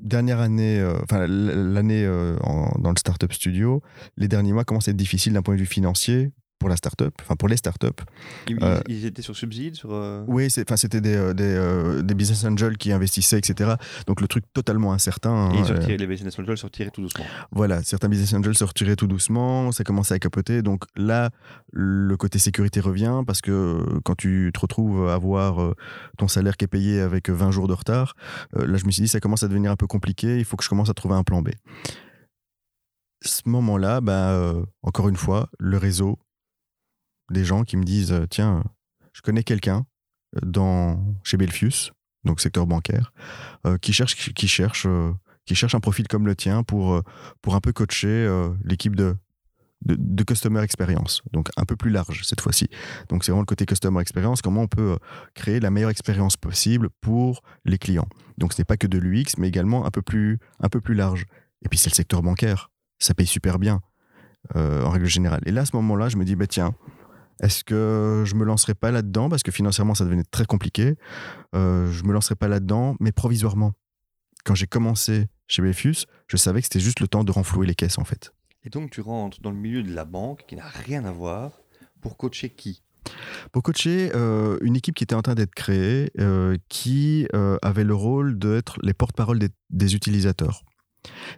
dernière année, euh, enfin l'année euh, dans le startup studio, les derniers mois commencent à être difficiles d'un point de vue financier pour la startup, enfin pour les startups. Ils, Euh, ils étaient sur subside sur, euh, Oui, c'était des, euh, des, euh, des business angels qui investissaient, etc. Donc le truc totalement incertain. Et ils hein, se euh, retiraient- les business angels se retiraient tout doucement. Voilà, certains business angels se retiraient tout doucement, ça commençait à capoter. Donc là, le côté sécurité revient parce que quand tu te retrouves à avoir ton salaire qui est payé avec 20 jours de retard, là je me suis dit ça commence à devenir un peu compliqué, il faut que je commence à trouver un plan B. Ce moment-là, bah, euh, encore une fois, le réseau, des gens qui me disent euh, tiens, je connais quelqu'un euh, dans chez Belfius, donc secteur bancaire, euh, qui cherche qui cherche euh, qui cherche un profil comme le tien pour euh, pour un peu coacher euh, l'équipe de, de customer experience, donc un peu plus large cette fois-ci. Donc c'est vraiment le côté customer experience, comment on peut euh, créer la meilleure expérience possible pour les clients. Donc ce n'est pas que de l'UX, mais également un peu plus un peu plus large. Et puis c'est le secteur bancaire, ça paye super bien euh, en règle générale. Et là à ce moment-là, je me dis bah tiens, est-ce que je me lancerai pas là-dedans? Parce que financièrement ça devenait très compliqué. Euh, je me lancerai pas là-dedans, mais provisoirement. Quand j'ai commencé chez Belfius, je savais que c'était juste le temps de renflouer les caisses en fait. Et donc tu rentres dans le milieu de la banque qui n'a rien à voir pour coacher qui? Pour coacher euh, une équipe qui était en train d'être créée, euh, qui euh, avait le rôle d'être les porte-parole des, des utilisateurs.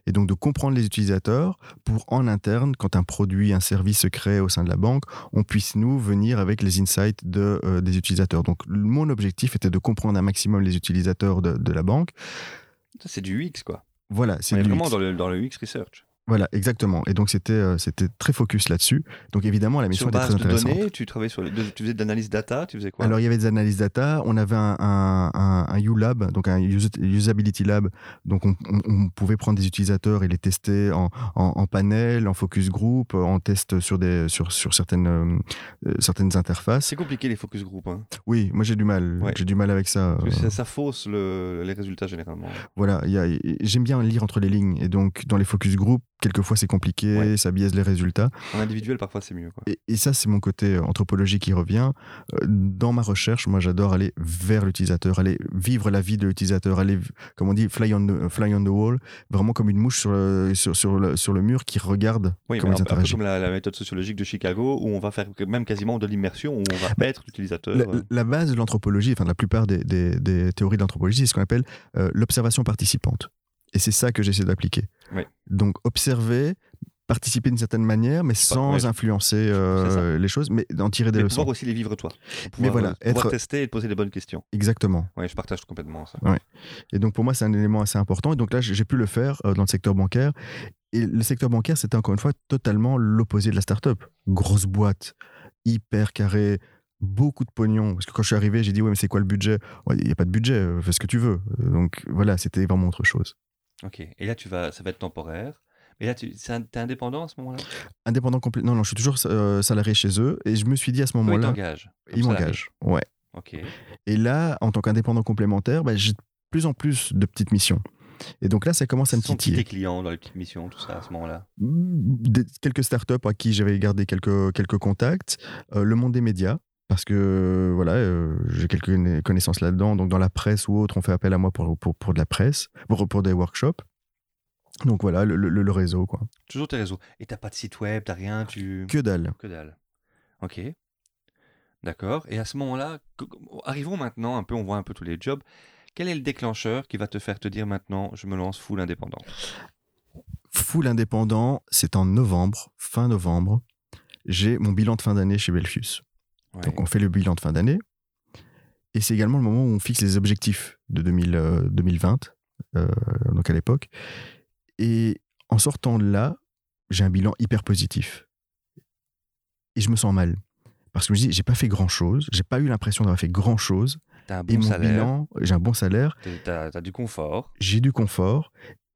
Et donc de comprendre les utilisateurs pour en interne, quand un produit, un service se crée au sein de la banque, on puisse nous venir avec les insights de, euh, des utilisateurs. Donc mon objectif était de comprendre un maximum les utilisateurs de, de la banque. C'est du UX, quoi. Voilà, c'est vraiment dans le, dans le UX research. Voilà, exactement. Et donc c'était euh, c'était très focus là-dessus. Donc évidemment la mission Sur était base très de intéressante. données, tu travaillais sur les, tu faisais de l'analyse data, tu faisais quoi? Alors, il y avait des analyses data. On avait un, un, un, un U-Lab, donc un Us- Usability Lab. Donc, on, on- on pouvait prendre des utilisateurs et les tester en, en, en panel, en focus group, en test sur, des, sur, sur certaines, euh, euh, certaines interfaces. C'est compliqué les focus group. Hein. Oui, moi, j'ai du mal. Ouais. J'ai du mal avec ça. Parce que ça, fausse le- les résultats généralement. Voilà, j'aime bien lire entre les lignes. Et donc, dans les focus group, quelquefois c'est compliqué, Ouais. ça biaise les résultats. En individuel, parfois, c'est mieux. Quoi. Et, et ça, c'est mon côté euh, anthropologie qui revient. Euh, Dans ma recherche, moi, j'adore aller vers l'utilisateur, aller vivre la vie de l'utilisateur, aller, comme on dit, fly on the, fly on the wall, vraiment comme une mouche sur le, sur, sur le, sur le mur qui regarde Oui, comment ils interagissent. comme la, la méthode sociologique de Chicago, où on va faire même quasiment de l'immersion, où on va Bah, être l'utilisateur. La, euh. la base de l'anthropologie, enfin de la plupart des, des- des théories de l'anthropologie, c'est ce qu'on appelle euh, l'observation participante. Et c'est ça que j'essaie d'appliquer. Oui. Donc observer, participer d'une certaine manière, mais sans ouais, influencer euh, les choses, mais d'en tirer des Mais leçons. pouvoir aussi les vivre toi. Pouvoir, voilà, euh, pouvoir être- tester et te poser les bonnes questions. Exactement. Ouais, je partage complètement ça. Et donc pour moi, c'est un élément assez important. Et donc là, j'ai pu le faire euh, dans le secteur bancaire. Et le secteur bancaire, c'était encore une fois totalement l'opposé de la start-up. Grosse boîte, hyper carré, beaucoup de pognon. Parce que quand je suis arrivé, j'ai dit, ouais, mais c'est quoi le budget? Il n'y a pas de budget, fais ce que tu veux. Donc voilà, c'était vraiment autre chose. Ok. Et là, tu vas, ça va être temporaire. Mais là, tu es indépendant à ce moment-là? Indépendant complet. Non, non, je suis toujours euh, salarié chez eux. Et je me suis dit à ce Ils moment-là, comme ils salarié. m'engagent. Ouais. Ok. Et là, en tant qu'indépendant complémentaire, bah, j'ai de plus en plus de petites missions. Et donc là, ça commence à me qui titiller. tes clients dans les petites missions, tout ça, à ce moment-là? Quelques startups à qui j'avais gardé quelques, quelques contacts, euh, le monde des médias, parce que voilà, euh, j'ai quelques conna- connaissances là-dedans. Donc dans la presse ou autre, on fait appel à moi pour, pour, pour de la presse, pour, pour des workshops. Donc voilà, le, le- le réseau, quoi. Toujours tes réseaux. Et t'as pas de site web, t'as rien, tu. Que dalle. Que dalle. Ok. D'accord. Et à ce moment-là, arrivons maintenant un peu, on voit un peu tous les jobs. Quel est le déclencheur qui va te faire te dire maintenant, je me lance full indépendant? Full indépendant, c'est en novembre, fin novembre. J'ai mon bilan de fin d'année chez Belfius. Ouais. Donc on fait le bilan de fin d'année. Et c'est également le moment où on fixe les objectifs de 2000, euh, 2020, euh, donc à l'époque. Et en sortant de là, j'ai un bilan hyper positif. Et je me sens mal. Parce que je me dis, j'ai pas fait grand chose, j'ai pas eu l'impression d'avoir fait grand chose. T'as un Et bon mon salaire, bilan, j'ai un bon salaire, t'es- t'as as du confort. j'ai du confort,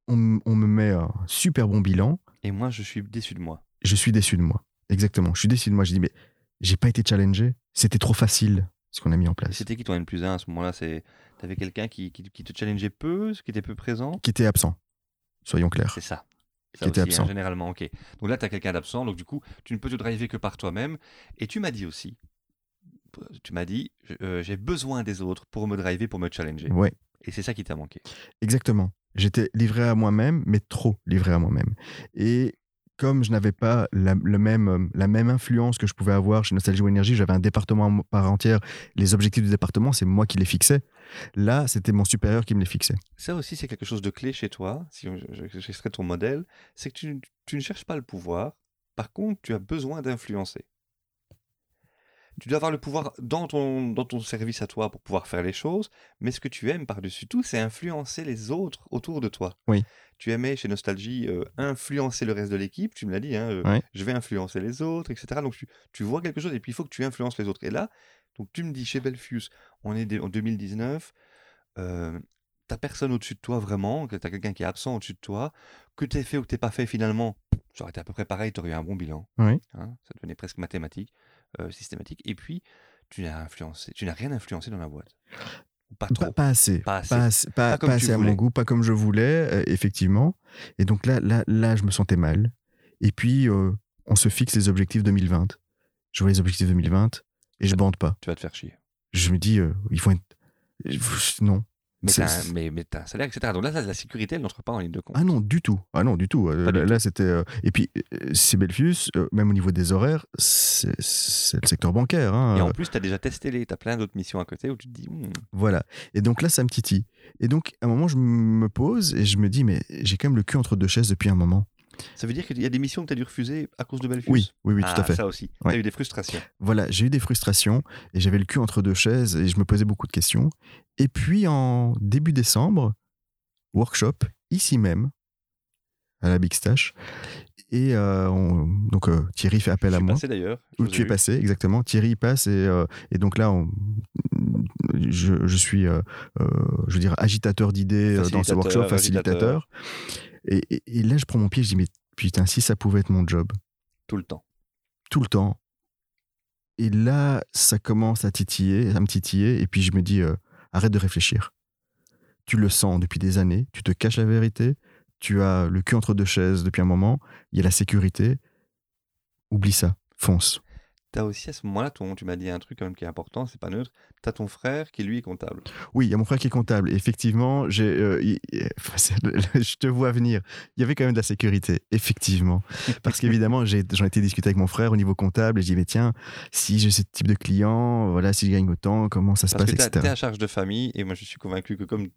on me met un super bon bilan, Et moi, je suis déçu de moi. je suis déçu de moi. Exactement, je suis déçu de moi. Je dis, mais j'ai pas été challengé, c'était trop facile ce qu'on a mis en place. C'était qui ton N plus 1 à ce moment-là? C'est T'avais quelqu'un qui, qui, qui te challengeait peu, qui était peu présent? Qui était absent, soyons clairs. C'est ça. Qui était aussi, hein, absent. généralement, ok. Donc là, tu as quelqu'un d'absent, donc du coup, tu ne peux te driver que par toi-même. Et tu m'as dit aussi, tu m'as dit, euh, j'ai besoin des autres pour me driver, pour me challenger. Ouais, Et c'est ça qui t'a manqué. exactement. J'étais livré à moi-même, mais trop livré à moi-même. Et comme je n'avais pas la, le même, euh, la même influence que je pouvais avoir chez Nostalgie ou Énergie, j'avais un département par entière. Les objectifs du département, c'est moi qui les fixais. Là, c'était mon supérieur qui me les fixait. Ça aussi, c'est quelque chose de clé chez toi, si je, je- je serais ton modèle, c'est que tu ne cherches pas le pouvoir. Par contre, tu as besoin d'influencer. Tu dois avoir le pouvoir dans ton, dans ton service à toi pour pouvoir faire les choses, mais ce que tu aimes par-dessus tout, c'est influencer les autres autour de toi. Oui. Tu aimais chez Nostalgie euh, influencer le reste de l'équipe, tu me l'as dit, hein, euh, Ouais. je vais influencer les autres, etc. Donc tu, tu vois quelque chose et puis il faut que tu influences les autres. Et là, donc tu me dis chez Belfius, on est en 2019, euh, t'as personne au-dessus de toi vraiment, que t'as quelqu'un qui est absent au-dessus de toi, que t'aies fait ou que t'aies pas fait finalement, ça aurait été à peu près pareil, t'aurais eu un bon bilan. Oui. Hein, ça devenait presque mathématique, euh, systématique. Et puis, tu n'as influencé, tu n'as rien influencé dans la boîte. Pas trop. Pas, pas assez. Pas assez. Pas, assez- pas- Pas comme assez à mon goût, pas comme je voulais, euh, effectivement. Et donc là, là, là, je me sentais mal. Et puis, euh, on se fixe les objectifs 2020. Je vois les objectifs 2020 et je bande pas. Tu vas te faire chier. Je me dis, euh, il faut être... Non. Mais t'as un, mais, mais t'as un salaire, etc. Donc là, la sécurité, elle n'entre pas en ligne de compte. Ah non, du tout. Ah non, du tout. Euh, Pas là, là, c'était. euh, Et puis, euh, c'est Belfius, euh, même au niveau des horaires, c'est c'est le secteur bancaire. hein. Et en plus, tu as déjà testé les. Tu as plein d'autres missions à côté où tu te dis. Hmm, Voilà. Et donc là, ça me titille. Et donc, à un moment, je me pose et je me dis, mais j'ai quand même le cul entre deux chaises depuis un moment. Ça veut dire qu'il y a des missions que tu as dû refuser à cause de Belfius Oui, oui, oui, tout Ah, à fait. Ça aussi. Ouais. Tu as eu des frustrations. Voilà, j'ai eu des frustrations et j'avais le cul entre deux chaises et je me posais beaucoup de questions. Et puis, en début décembre, workshop, ici même, à la Big Stash. Et euh, on- donc, euh, Thierry fait appel Je à moi. passé d'ailleurs. Où tu es vu. passé, exactement. Thierry passe et, euh, et donc là, on- je, je suis, euh, euh, je veux dire, agitateur d'idées dans ce Facilitateur, workshop, facilitateur. Et, et- et là, je prends mon pied, je dis, mais putain, si ça pouvait être mon job, Tout le temps. tout le temps. Et là, ça commence à titiller, à me titiller, et puis je me dis, euh, arrête de réfléchir. Tu le sens depuis des années, tu te caches la vérité, tu as le cul entre deux chaises depuis un moment, il y a la sécurité, oublie ça, fonce. Tu as aussi à ce moment-là, ton- tu m'as dit un truc quand même qui est important, c'est pas neutre. Tu as ton frère qui lui est comptable. Oui, il y a mon frère qui est comptable. Effectivement, j'ai, euh, il- enfin, je te vois venir. Il y avait quand même de la sécurité, effectivement. Parce qu'évidemment, j'ai- j'en étais discuté avec mon frère au niveau comptable et je dis, mais tiens, si j'ai ce type de client, voilà, si je gagne autant, comment ça se Parce passe, que tu etc. à charge de famille et moi je suis convaincu que comme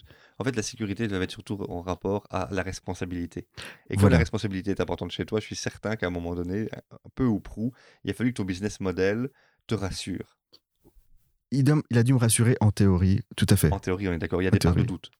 en fait la sécurité doit être surtout en rapport à la responsabilité. Et Voilà. la responsabilité est importante chez toi, je suis certain qu'à un moment donné, un peu ou prou, il a fallu que ton business model te rassure. Il, a dû me rassurer en théorie, tout à fait. En théorie, on est d'accord, il y a En des parts de doute.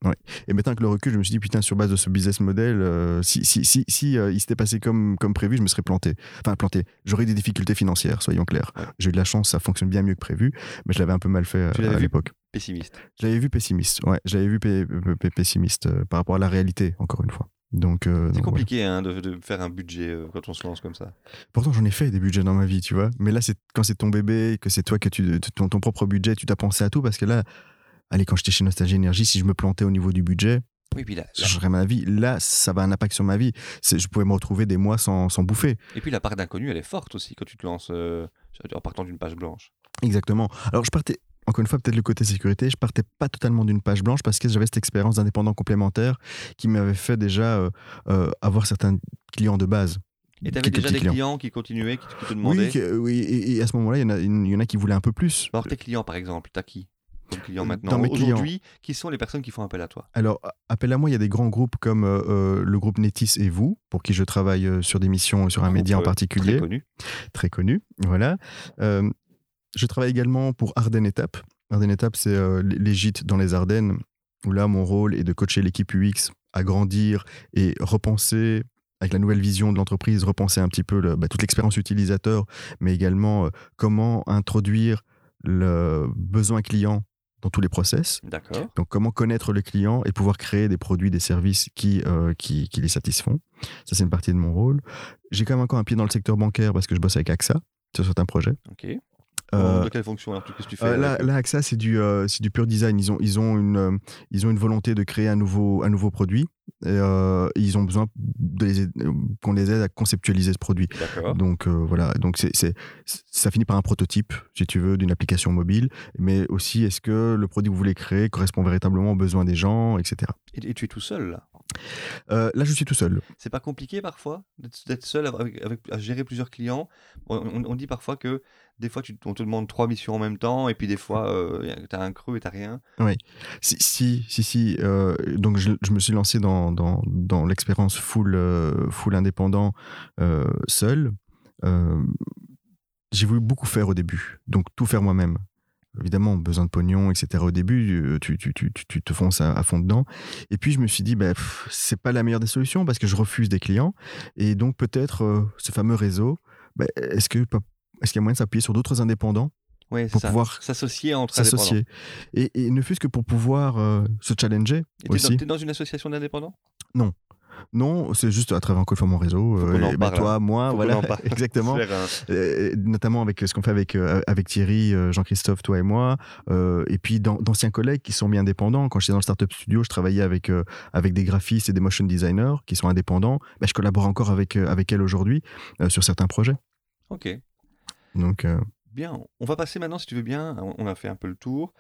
Et maintenant avec le recul, je me suis dit, putain, sur base de ce business model, euh, si, si, si, si euh, il s'était passé comme, comme prévu, je me serais planté. Enfin, planté. J'aurais eu des difficultés financières, soyons clairs. Ouais. J'ai eu de la chance, ça fonctionne bien mieux que prévu, mais je l'avais un peu mal fait euh, Tu l'avais à l'époque. Pessimiste. Je l'avais vu pessimiste, ouais. Je l'avais vu pe- pe- pe- pessimiste euh, par rapport à la réalité, encore une fois. Donc, euh, C'est compliqué hein, de, de faire un budget euh, quand on se lance comme ça. Pourtant, j'en ai fait des budgets dans ma vie, tu vois. Mais là, c'est quand c'est ton bébé, que c'est toi que tu ton, ton propre budget, tu t'as pensé à tout parce que là, allez, quand j'étais chez Nostalgie Énergie, si je me plantais au niveau du budget, Oui, puis changerait ma vie. Là, ça va un impact sur ma vie. Je pouvais me retrouver des mois sans, sans bouffer. et puis la part d'inconnu, elle est forte aussi quand tu te lances euh, en partant d'une page blanche. Exactement. Alors, je partais, encore une fois, peut-être le côté sécurité, je partais pas totalement d'une page blanche parce que j'avais cette expérience d'indépendant complémentaire qui m'avait fait déjà euh, euh, avoir certains clients de base. Et tu avais déjà des clients. clients qui continuaient, qui, qui te demandaient. Oui, que- oui et, et à ce moment-là, il y, en a- il y en a qui voulaient un peu plus. Alors tes clients, par exemple, t'as qui comme Euh, maintenant? dans mes clients. Aujourd'hui, qui sont les personnes qui font appel à toi? Alors, appel à moi, il y a des grands groupes comme euh, le groupe Netis et vous, pour qui je travaille sur des missions sur un média en particulier. Très connu. très connu. Voilà. Euh, je travaille également pour Ardennes Étape. Ardennes Étape, c'est euh, les gîtes dans les Ardennes, où là, mon rôle est de coacher l'équipe UX à grandir et repenser avec la nouvelle vision de l'entreprise, repenser un petit peu le- bah, toute l'expérience utilisateur, mais également euh, comment introduire le besoin client dans tous les process. D'accord. Donc, comment connaître le client et pouvoir créer des produits, des services qui, euh, qui, qui les satisfont. Ça, c'est une partie de mon rôle. J'ai quand même encore un pied dans le secteur bancaire parce que je bosse avec AXA sur certains projets. Ok. Euh, de quelle fonction alors Qu'est-ce que tu fais euh, là, AXA, c'est du, euh, c'est du pur design. Ils ont, ils, ont une, euh, ils ont une volonté de créer un nouveau, un nouveau produit. Et, ils ont besoin qu'on les aide à conceptualiser ce produit. Donc voilà, donc c'est, c'est, ça finit par un prototype, si tu veux, d'une application mobile, mais aussi est-ce que le produit que vous voulez créer correspond véritablement aux besoins des gens, etc. Et, et tu es tout seul là? Euh, là, je suis tout seul. C'est pas compliqué parfois d'être d'être seul avec, avec- à gérer plusieurs clients? On, on- on dit parfois que des fois tu, on te demande trois missions en même temps et puis des fois tu as un creux et t'as rien. Si, si, si, si, euh, donc je, me suis lancé dans, dans, l'expérience full, euh, full indépendant euh, seul. Euh, j'ai voulu beaucoup faire au début, donc tout faire moi-même. Évidemment, besoin de pognon, etc. Au début, euh, tu, tu, tu, tu- tu te fonces à, fond dedans. Et puis, je me suis dit, bah, c'est pas la meilleure des solutions parce que je refuse des clients. Et donc, peut-être, euh, ce fameux réseau, bah, est-ce que est-ce qu'il y a moyen de s'appuyer sur d'autres indépendants Ouais, Pour ça. pouvoir s'associer entre s'associer et, et ne fût-ce que pour pouvoir euh, se challenger Et dans, aussi. t'es dans une association d'indépendants? Non, c'est juste à travers encore une fois mon réseau. Euh, ben toi, moi, Faut voilà, exactement. Euh, notamment avec ce qu'on fait avec, euh, avec Thierry, Jean-Christophe, toi et moi, et puis dans- d'anciens collègues qui sont mis indépendants. Quand j'étais dans le Startup Studio, je travaillais avec, avec des graphistes et des motion designers qui sont indépendants. Ben, je collabore encore avec, avec elles aujourd'hui sur certains projets. Ok. Donc, euh, Bien, on va passer maintenant, si tu veux bien, on- a fait un peu le tour.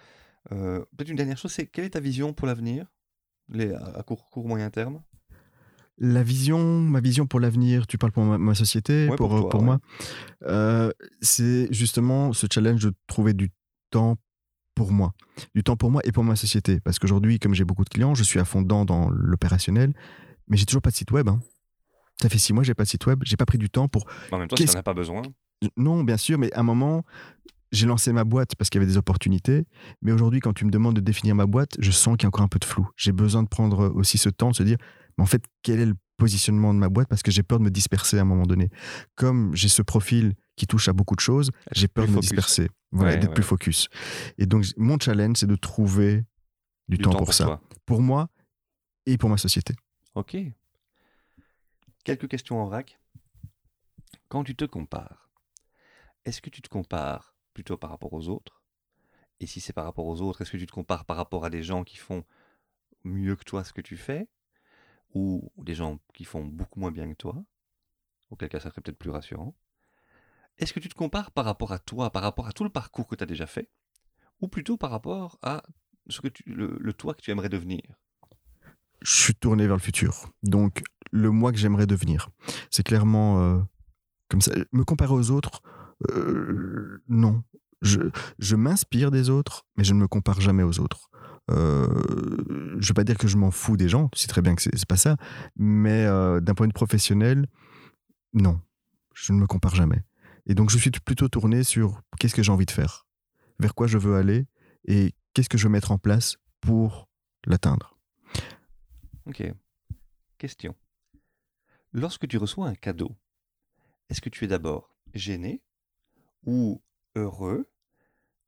Euh, Peut-être une dernière chose, c'est quelle est ta vision pour l'avenir à court, court, moyen terme? La vision, ma vision pour l'avenir, tu parles pour ma, ma société, Ouais, pour, pour euh, toi, pour ouais. moi, Euh, c'est justement ce challenge de trouver du temps pour moi, du temps pour moi et pour ma société. Parce qu'aujourd'hui, comme j'ai beaucoup de clients, je suis à fond dedans dans l'opérationnel, mais j'ai toujours pas de site web. hein. Ça fait six mois, j'ai pas de site web, j'ai pas pris du temps pour. En même temps, si n'en as pas besoin. Non, bien sûr, mais à un moment, j'ai lancé ma boîte parce qu'il y avait des opportunités. Mais aujourd'hui, quand tu me demandes de définir ma boîte, je sens qu'il y a encore un peu de flou. J'ai besoin de prendre aussi ce temps de se dire, mais en fait, quel est le positionnement de ma boîte? Parce que j'ai peur de me disperser à un moment donné. Comme j'ai ce profil qui touche à beaucoup de choses, j'ai peur de me focus. disperser, voilà, Ouais, d'être ouais. plus focus. Et donc, mon challenge, c'est de trouver du, temps, pour, ça, toi. pour moi et pour ma société. Ok. Quelques questions en vrac. Quand tu te compares, est-ce que tu te compares plutôt par rapport aux autres? Et si c'est par rapport aux autres, est-ce que tu te compares par rapport à des gens qui font mieux que toi ce que tu fais? Ou des gens qui font beaucoup moins bien que toi, auquel cas ça serait peut-être plus rassurant, est-ce que tu te compares par rapport à toi, par rapport à tout le parcours que tu as déjà fait, ou plutôt par rapport à ce que le, toi que tu aimerais devenir? Je suis tourné vers le futur. Donc, le moi que j'aimerais devenir. C'est clairement euh, comme ça. Me comparer aux autres, euh, non. Je, m'inspire des autres, mais je ne me compare jamais aux autres. Euh, je veux pas dire que je m'en fous des gens, tu sais très bien que c'est pas ça, mais d'un point de vue professionnel, non, je ne me compare jamais. Et donc, je suis plutôt tourné sur qu'est-ce que j'ai envie de faire, vers quoi je veux aller et qu'est-ce que je veux mettre en place pour l'atteindre. Ok. Question. Lorsque tu reçois un cadeau, est-ce que tu es d'abord gêné ou heureux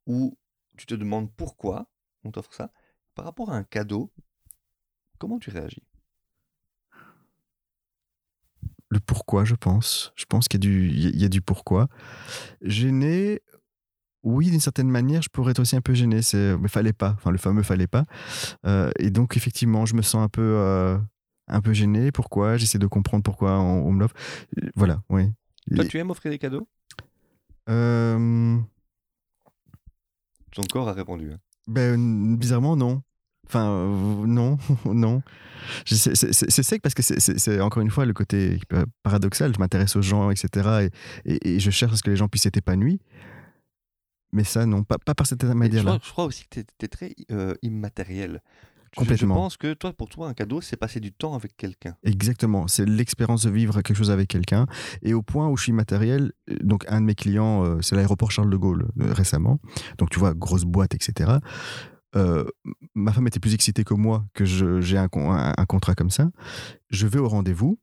ou tu te demandes pourquoi on t'offre ça Par rapport à un cadeau, comment tu réagis? Le pourquoi, je pense. Je pense qu'il y, a du, il y a du pourquoi. Gêné, oui, d'une certaine manière, je pourrais être aussi un peu gêné. C'est, mais fallait pas. Enfin, le fameux fallait pas. Euh, et donc, effectivement, je me sens un peu, euh, un peu gêné. Pourquoi? J'essaie de comprendre pourquoi on, me l'offre. Voilà, oui. Toi, tu aimes offrir des cadeaux? Euh... Ton corps a répondu. Hein. Ben, bizarrement, non. Enfin, euh, non, non. C'est sec parce que c'est encore une fois le côté paradoxal. Je m'intéresse aux gens, etc. Et, je cherche à ce que les gens puissent être épanouis. Mais ça, non, pas, pas par cette manière-là. Je, crois aussi que tu es, très euh, immatériel. Complètement. Je, pense que toi, pour toi, un cadeau, c'est passer du temps avec quelqu'un. Exactement. C'est l'expérience de vivre quelque chose avec quelqu'un. Et au point où je suis immatériel, euh, donc un de mes clients, c'est l'aéroport Charles de Gaulle récemment. Donc tu vois, grosse boîte, etc. Euh, ma femme était plus excitée que moi que j'ai un, un, contrat comme ça. Je vais au rendez-vous,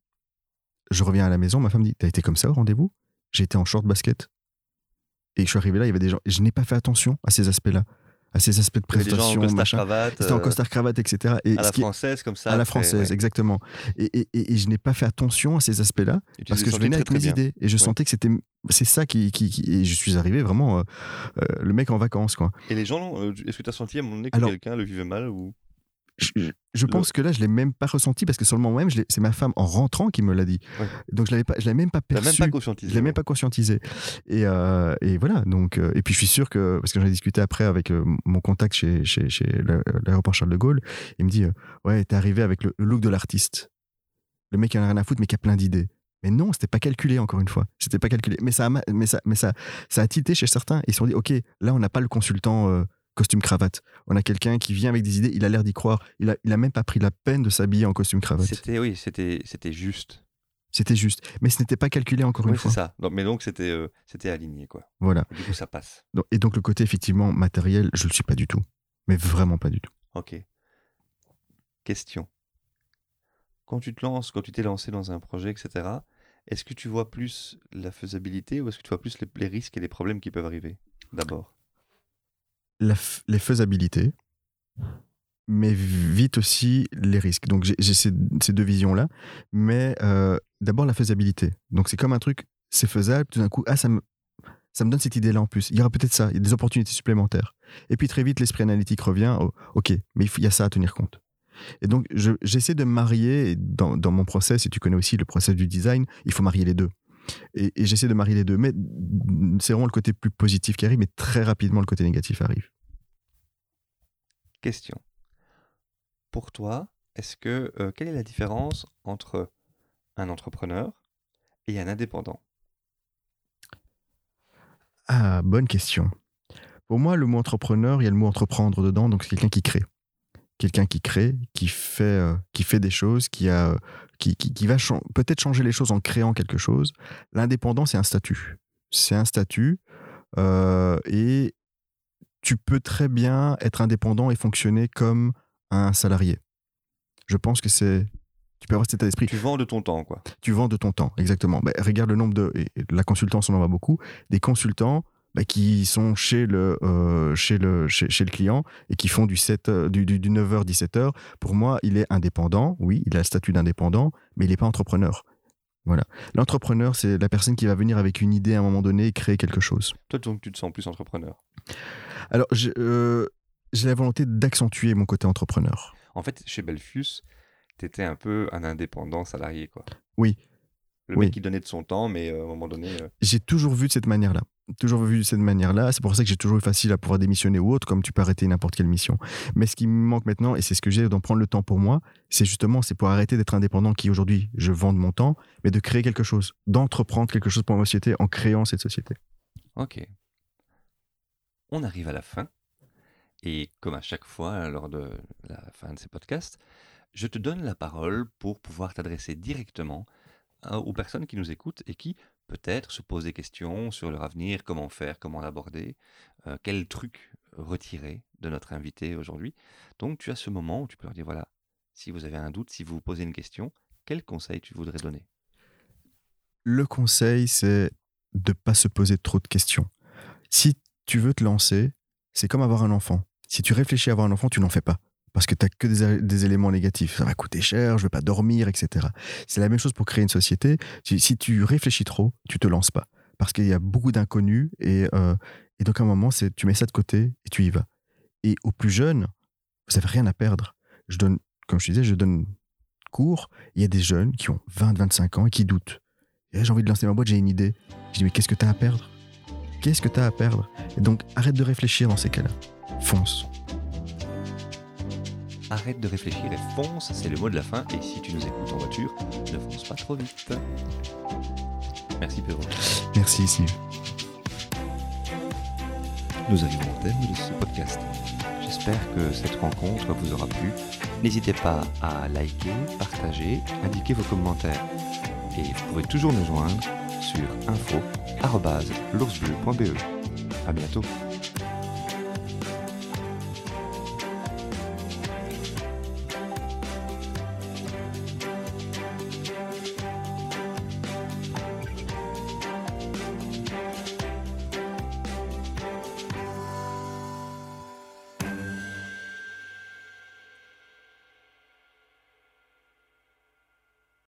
je reviens à la maison, ma femme dit T'as été comme ça au rendez-vous? Été en short basket. Et je suis arrivé là, il y avait des gens. Et je n'ai pas fait attention à ces aspects-là à ces aspects de prestation. C'était en costard cravate. Euh, costard cravate, etc. Et à la française, comme ça. À la française, exactement. Et, et, je n'ai pas fait attention à ces aspects-là parce que je venais avec mes idées et je sentais que c'était c'est ça qui, qui, et je suis arrivé vraiment euh, euh, le mec en vacances quoi. Et les gens, est-ce que tu as senti à moment donné que quelqu'un le vivait mal ou je, pense que là, je l'ai même pas ressenti parce que sur le moment même, c'est ma femme en rentrant qui me l'a dit. Donc je je l'ai même pas perçu. Même pas conscientisé. Je l'ai même pas conscientisé. Et, euh, et voilà. Donc euh, et puis je suis sûr que parce que j'en ai discuté après avec euh, mon contact chez chez, chez l'aéroport Charles de Gaulle, il me dit ouais, t'es arrivé avec le, look de l'artiste. Le mec qui en a rien à foutre mais qui a plein d'idées. Mais non, c'était pas calculé encore une fois. C'était pas calculé. Mais ça, a, mais ça, mais ça, ça a tilté chez certains. Ils se sont dit, ok, là on n'a pas le consultant costume cravate. On a quelqu'un qui vient avec des idées, il a l'air d'y croire. Il a, il a même pas pris la peine de s'habiller en costume cravate. C'était oui, c'était c'était juste. C'était juste, mais ce n'était pas calculé encore une fois. c'est ça. mais donc c'était euh, c'était aligné quoi. Voilà. du coup ça passe. et donc le côté effectivement matériel, je le suis pas du tout, mais vraiment pas du tout. Ok. Question. Quand tu te lances, quand tu t'es lancé dans un projet, etc. Est-ce que tu vois plus la faisabilité ou est-ce que tu vois plus les risques et les problèmes qui peuvent arriver? D'abord les faisabilités, mais vite aussi les risques. Donc j'ai ces, deux visions-là, mais euh, d'abord la faisabilité. Donc c'est comme un truc, c'est faisable, tout d'un coup, ah, ça me, ça me donne cette idée-là en plus. Il y aura peut-être ça, il y a des opportunités supplémentaires. Et puis très vite, l'esprit analytique revient, ok, mais il, y a ça à tenir compte. Et donc j'essaie de marier, dans, dans mon process, et tu connais aussi le process du design, il faut marier les deux. Et, j'essaie de marier les deux. Mais c'est vraiment le côté plus positif qui arrive, mais très rapidement, le côté négatif arrive. Question. Pour toi, est-ce que euh, quelle est la différence entre un entrepreneur et un indépendant? Ah, bonne question. Pour moi, le mot entrepreneur, il y a le mot entreprendre dedans, donc c'est quelqu'un qui crée. Quelqu'un qui crée, qui fait, euh, qui fait des choses, qui, a, qui, qui, va peut-être changer les choses en créant quelque chose. L'indépendant, c'est un statut. C'est un statut euh, et tu peux très bien être indépendant et fonctionner comme un salarié. Je pense que c'est tu peux avoir cet état d'esprit. Tu vends de ton temps, quoi. Tu vends de ton temps, exactement. Bah, regarde le nombre de. la consultance, on en voit beaucoup. Des consultants bah, qui sont chez le, euh, chez, le, chez, le client et qui font du, 7, euh, du, du, 9h, 17h. Pour moi, il est indépendant. Oui, il a le statut d'indépendant, mais il n'est pas entrepreneur. Voilà. L'entrepreneur, c'est la personne qui va venir avec une idée à un moment donné et créer quelque chose. Toi, donc, tu te sens plus entrepreneur Alors, euh, j'ai la volonté d'accentuer mon côté entrepreneur. En fait, chez Belfius, t'étais un peu un indépendant salarié, quoi. Oui. Le Oui. mec qui donnait de son temps, mais euh, à un moment donné. euh, J'ai toujours vu de cette manière-là. Toujours vu de cette manière-là. C'est pour ça que j'ai toujours eu facile à pouvoir démissionner ou autre, comme tu peux arrêter n'importe quelle mission. Mais ce qui me manque maintenant, et c'est ce que j'ai d'en prendre le temps pour moi, c'est justement, c'est pour arrêter d'être indépendant qui aujourd'hui, je vends de mon temps, mais de créer quelque chose, d'entreprendre quelque chose pour ma société en créant cette société. Ok. On arrive à la fin. Et comme à chaque fois lors de la fin de ces podcasts, je te donne la parole pour pouvoir t'adresser directement à- aux personnes qui nous écoutent et qui peut-être se posent des questions sur leur avenir, comment faire, comment l'aborder, euh, quel truc retirer de notre invité aujourd'hui. Donc tu as ce moment où tu peux leur dire, voilà, si vous avez un doute, si vous vous posez une question, quel conseil tu voudrais donner? Le conseil, c'est de pas se poser trop de questions. Si tu veux te lancer, c'est comme avoir un enfant. Si tu réfléchis à avoir un enfant, tu n'en fais pas. Parce que tu n'as que des, éléments négatifs. Ça va coûter cher, je ne vais pas dormir, etc. C'est la même chose pour créer une société. Si, tu réfléchis trop, tu te lances pas. Parce qu'il y a beaucoup d'inconnus. Et, euh, et donc, à un moment, tu mets ça de côté et tu y vas. Et aux plus jeunes, vous n'avez rien à perdre. Je donne, comme je disais, je donne cours. Il y a des jeunes qui ont 20, 25 ans et qui doutent. J'ai envie de lancer ma boîte, j'ai une idée. Je dis, mais qu'est-ce que tu as à perdre? Qu'est-ce que tu as à perdre? Et donc, arrête de réfléchir dans ces cas-là. Fonce. Arrête de réfléchir et fonce, c'est le mot de la fin. Et si tu nous écoutes en voiture, ne fonce pas trop vite. Merci Pedro. Merci, Steve. Nous arrivons au terme de ce podcast. J'espère que cette rencontre vous aura plu. N'hésitez pas à liker, partager, indiquer vos commentaires. Et vous pouvez toujours nous joindre sur info.l'oursbleu.be. À bientôt.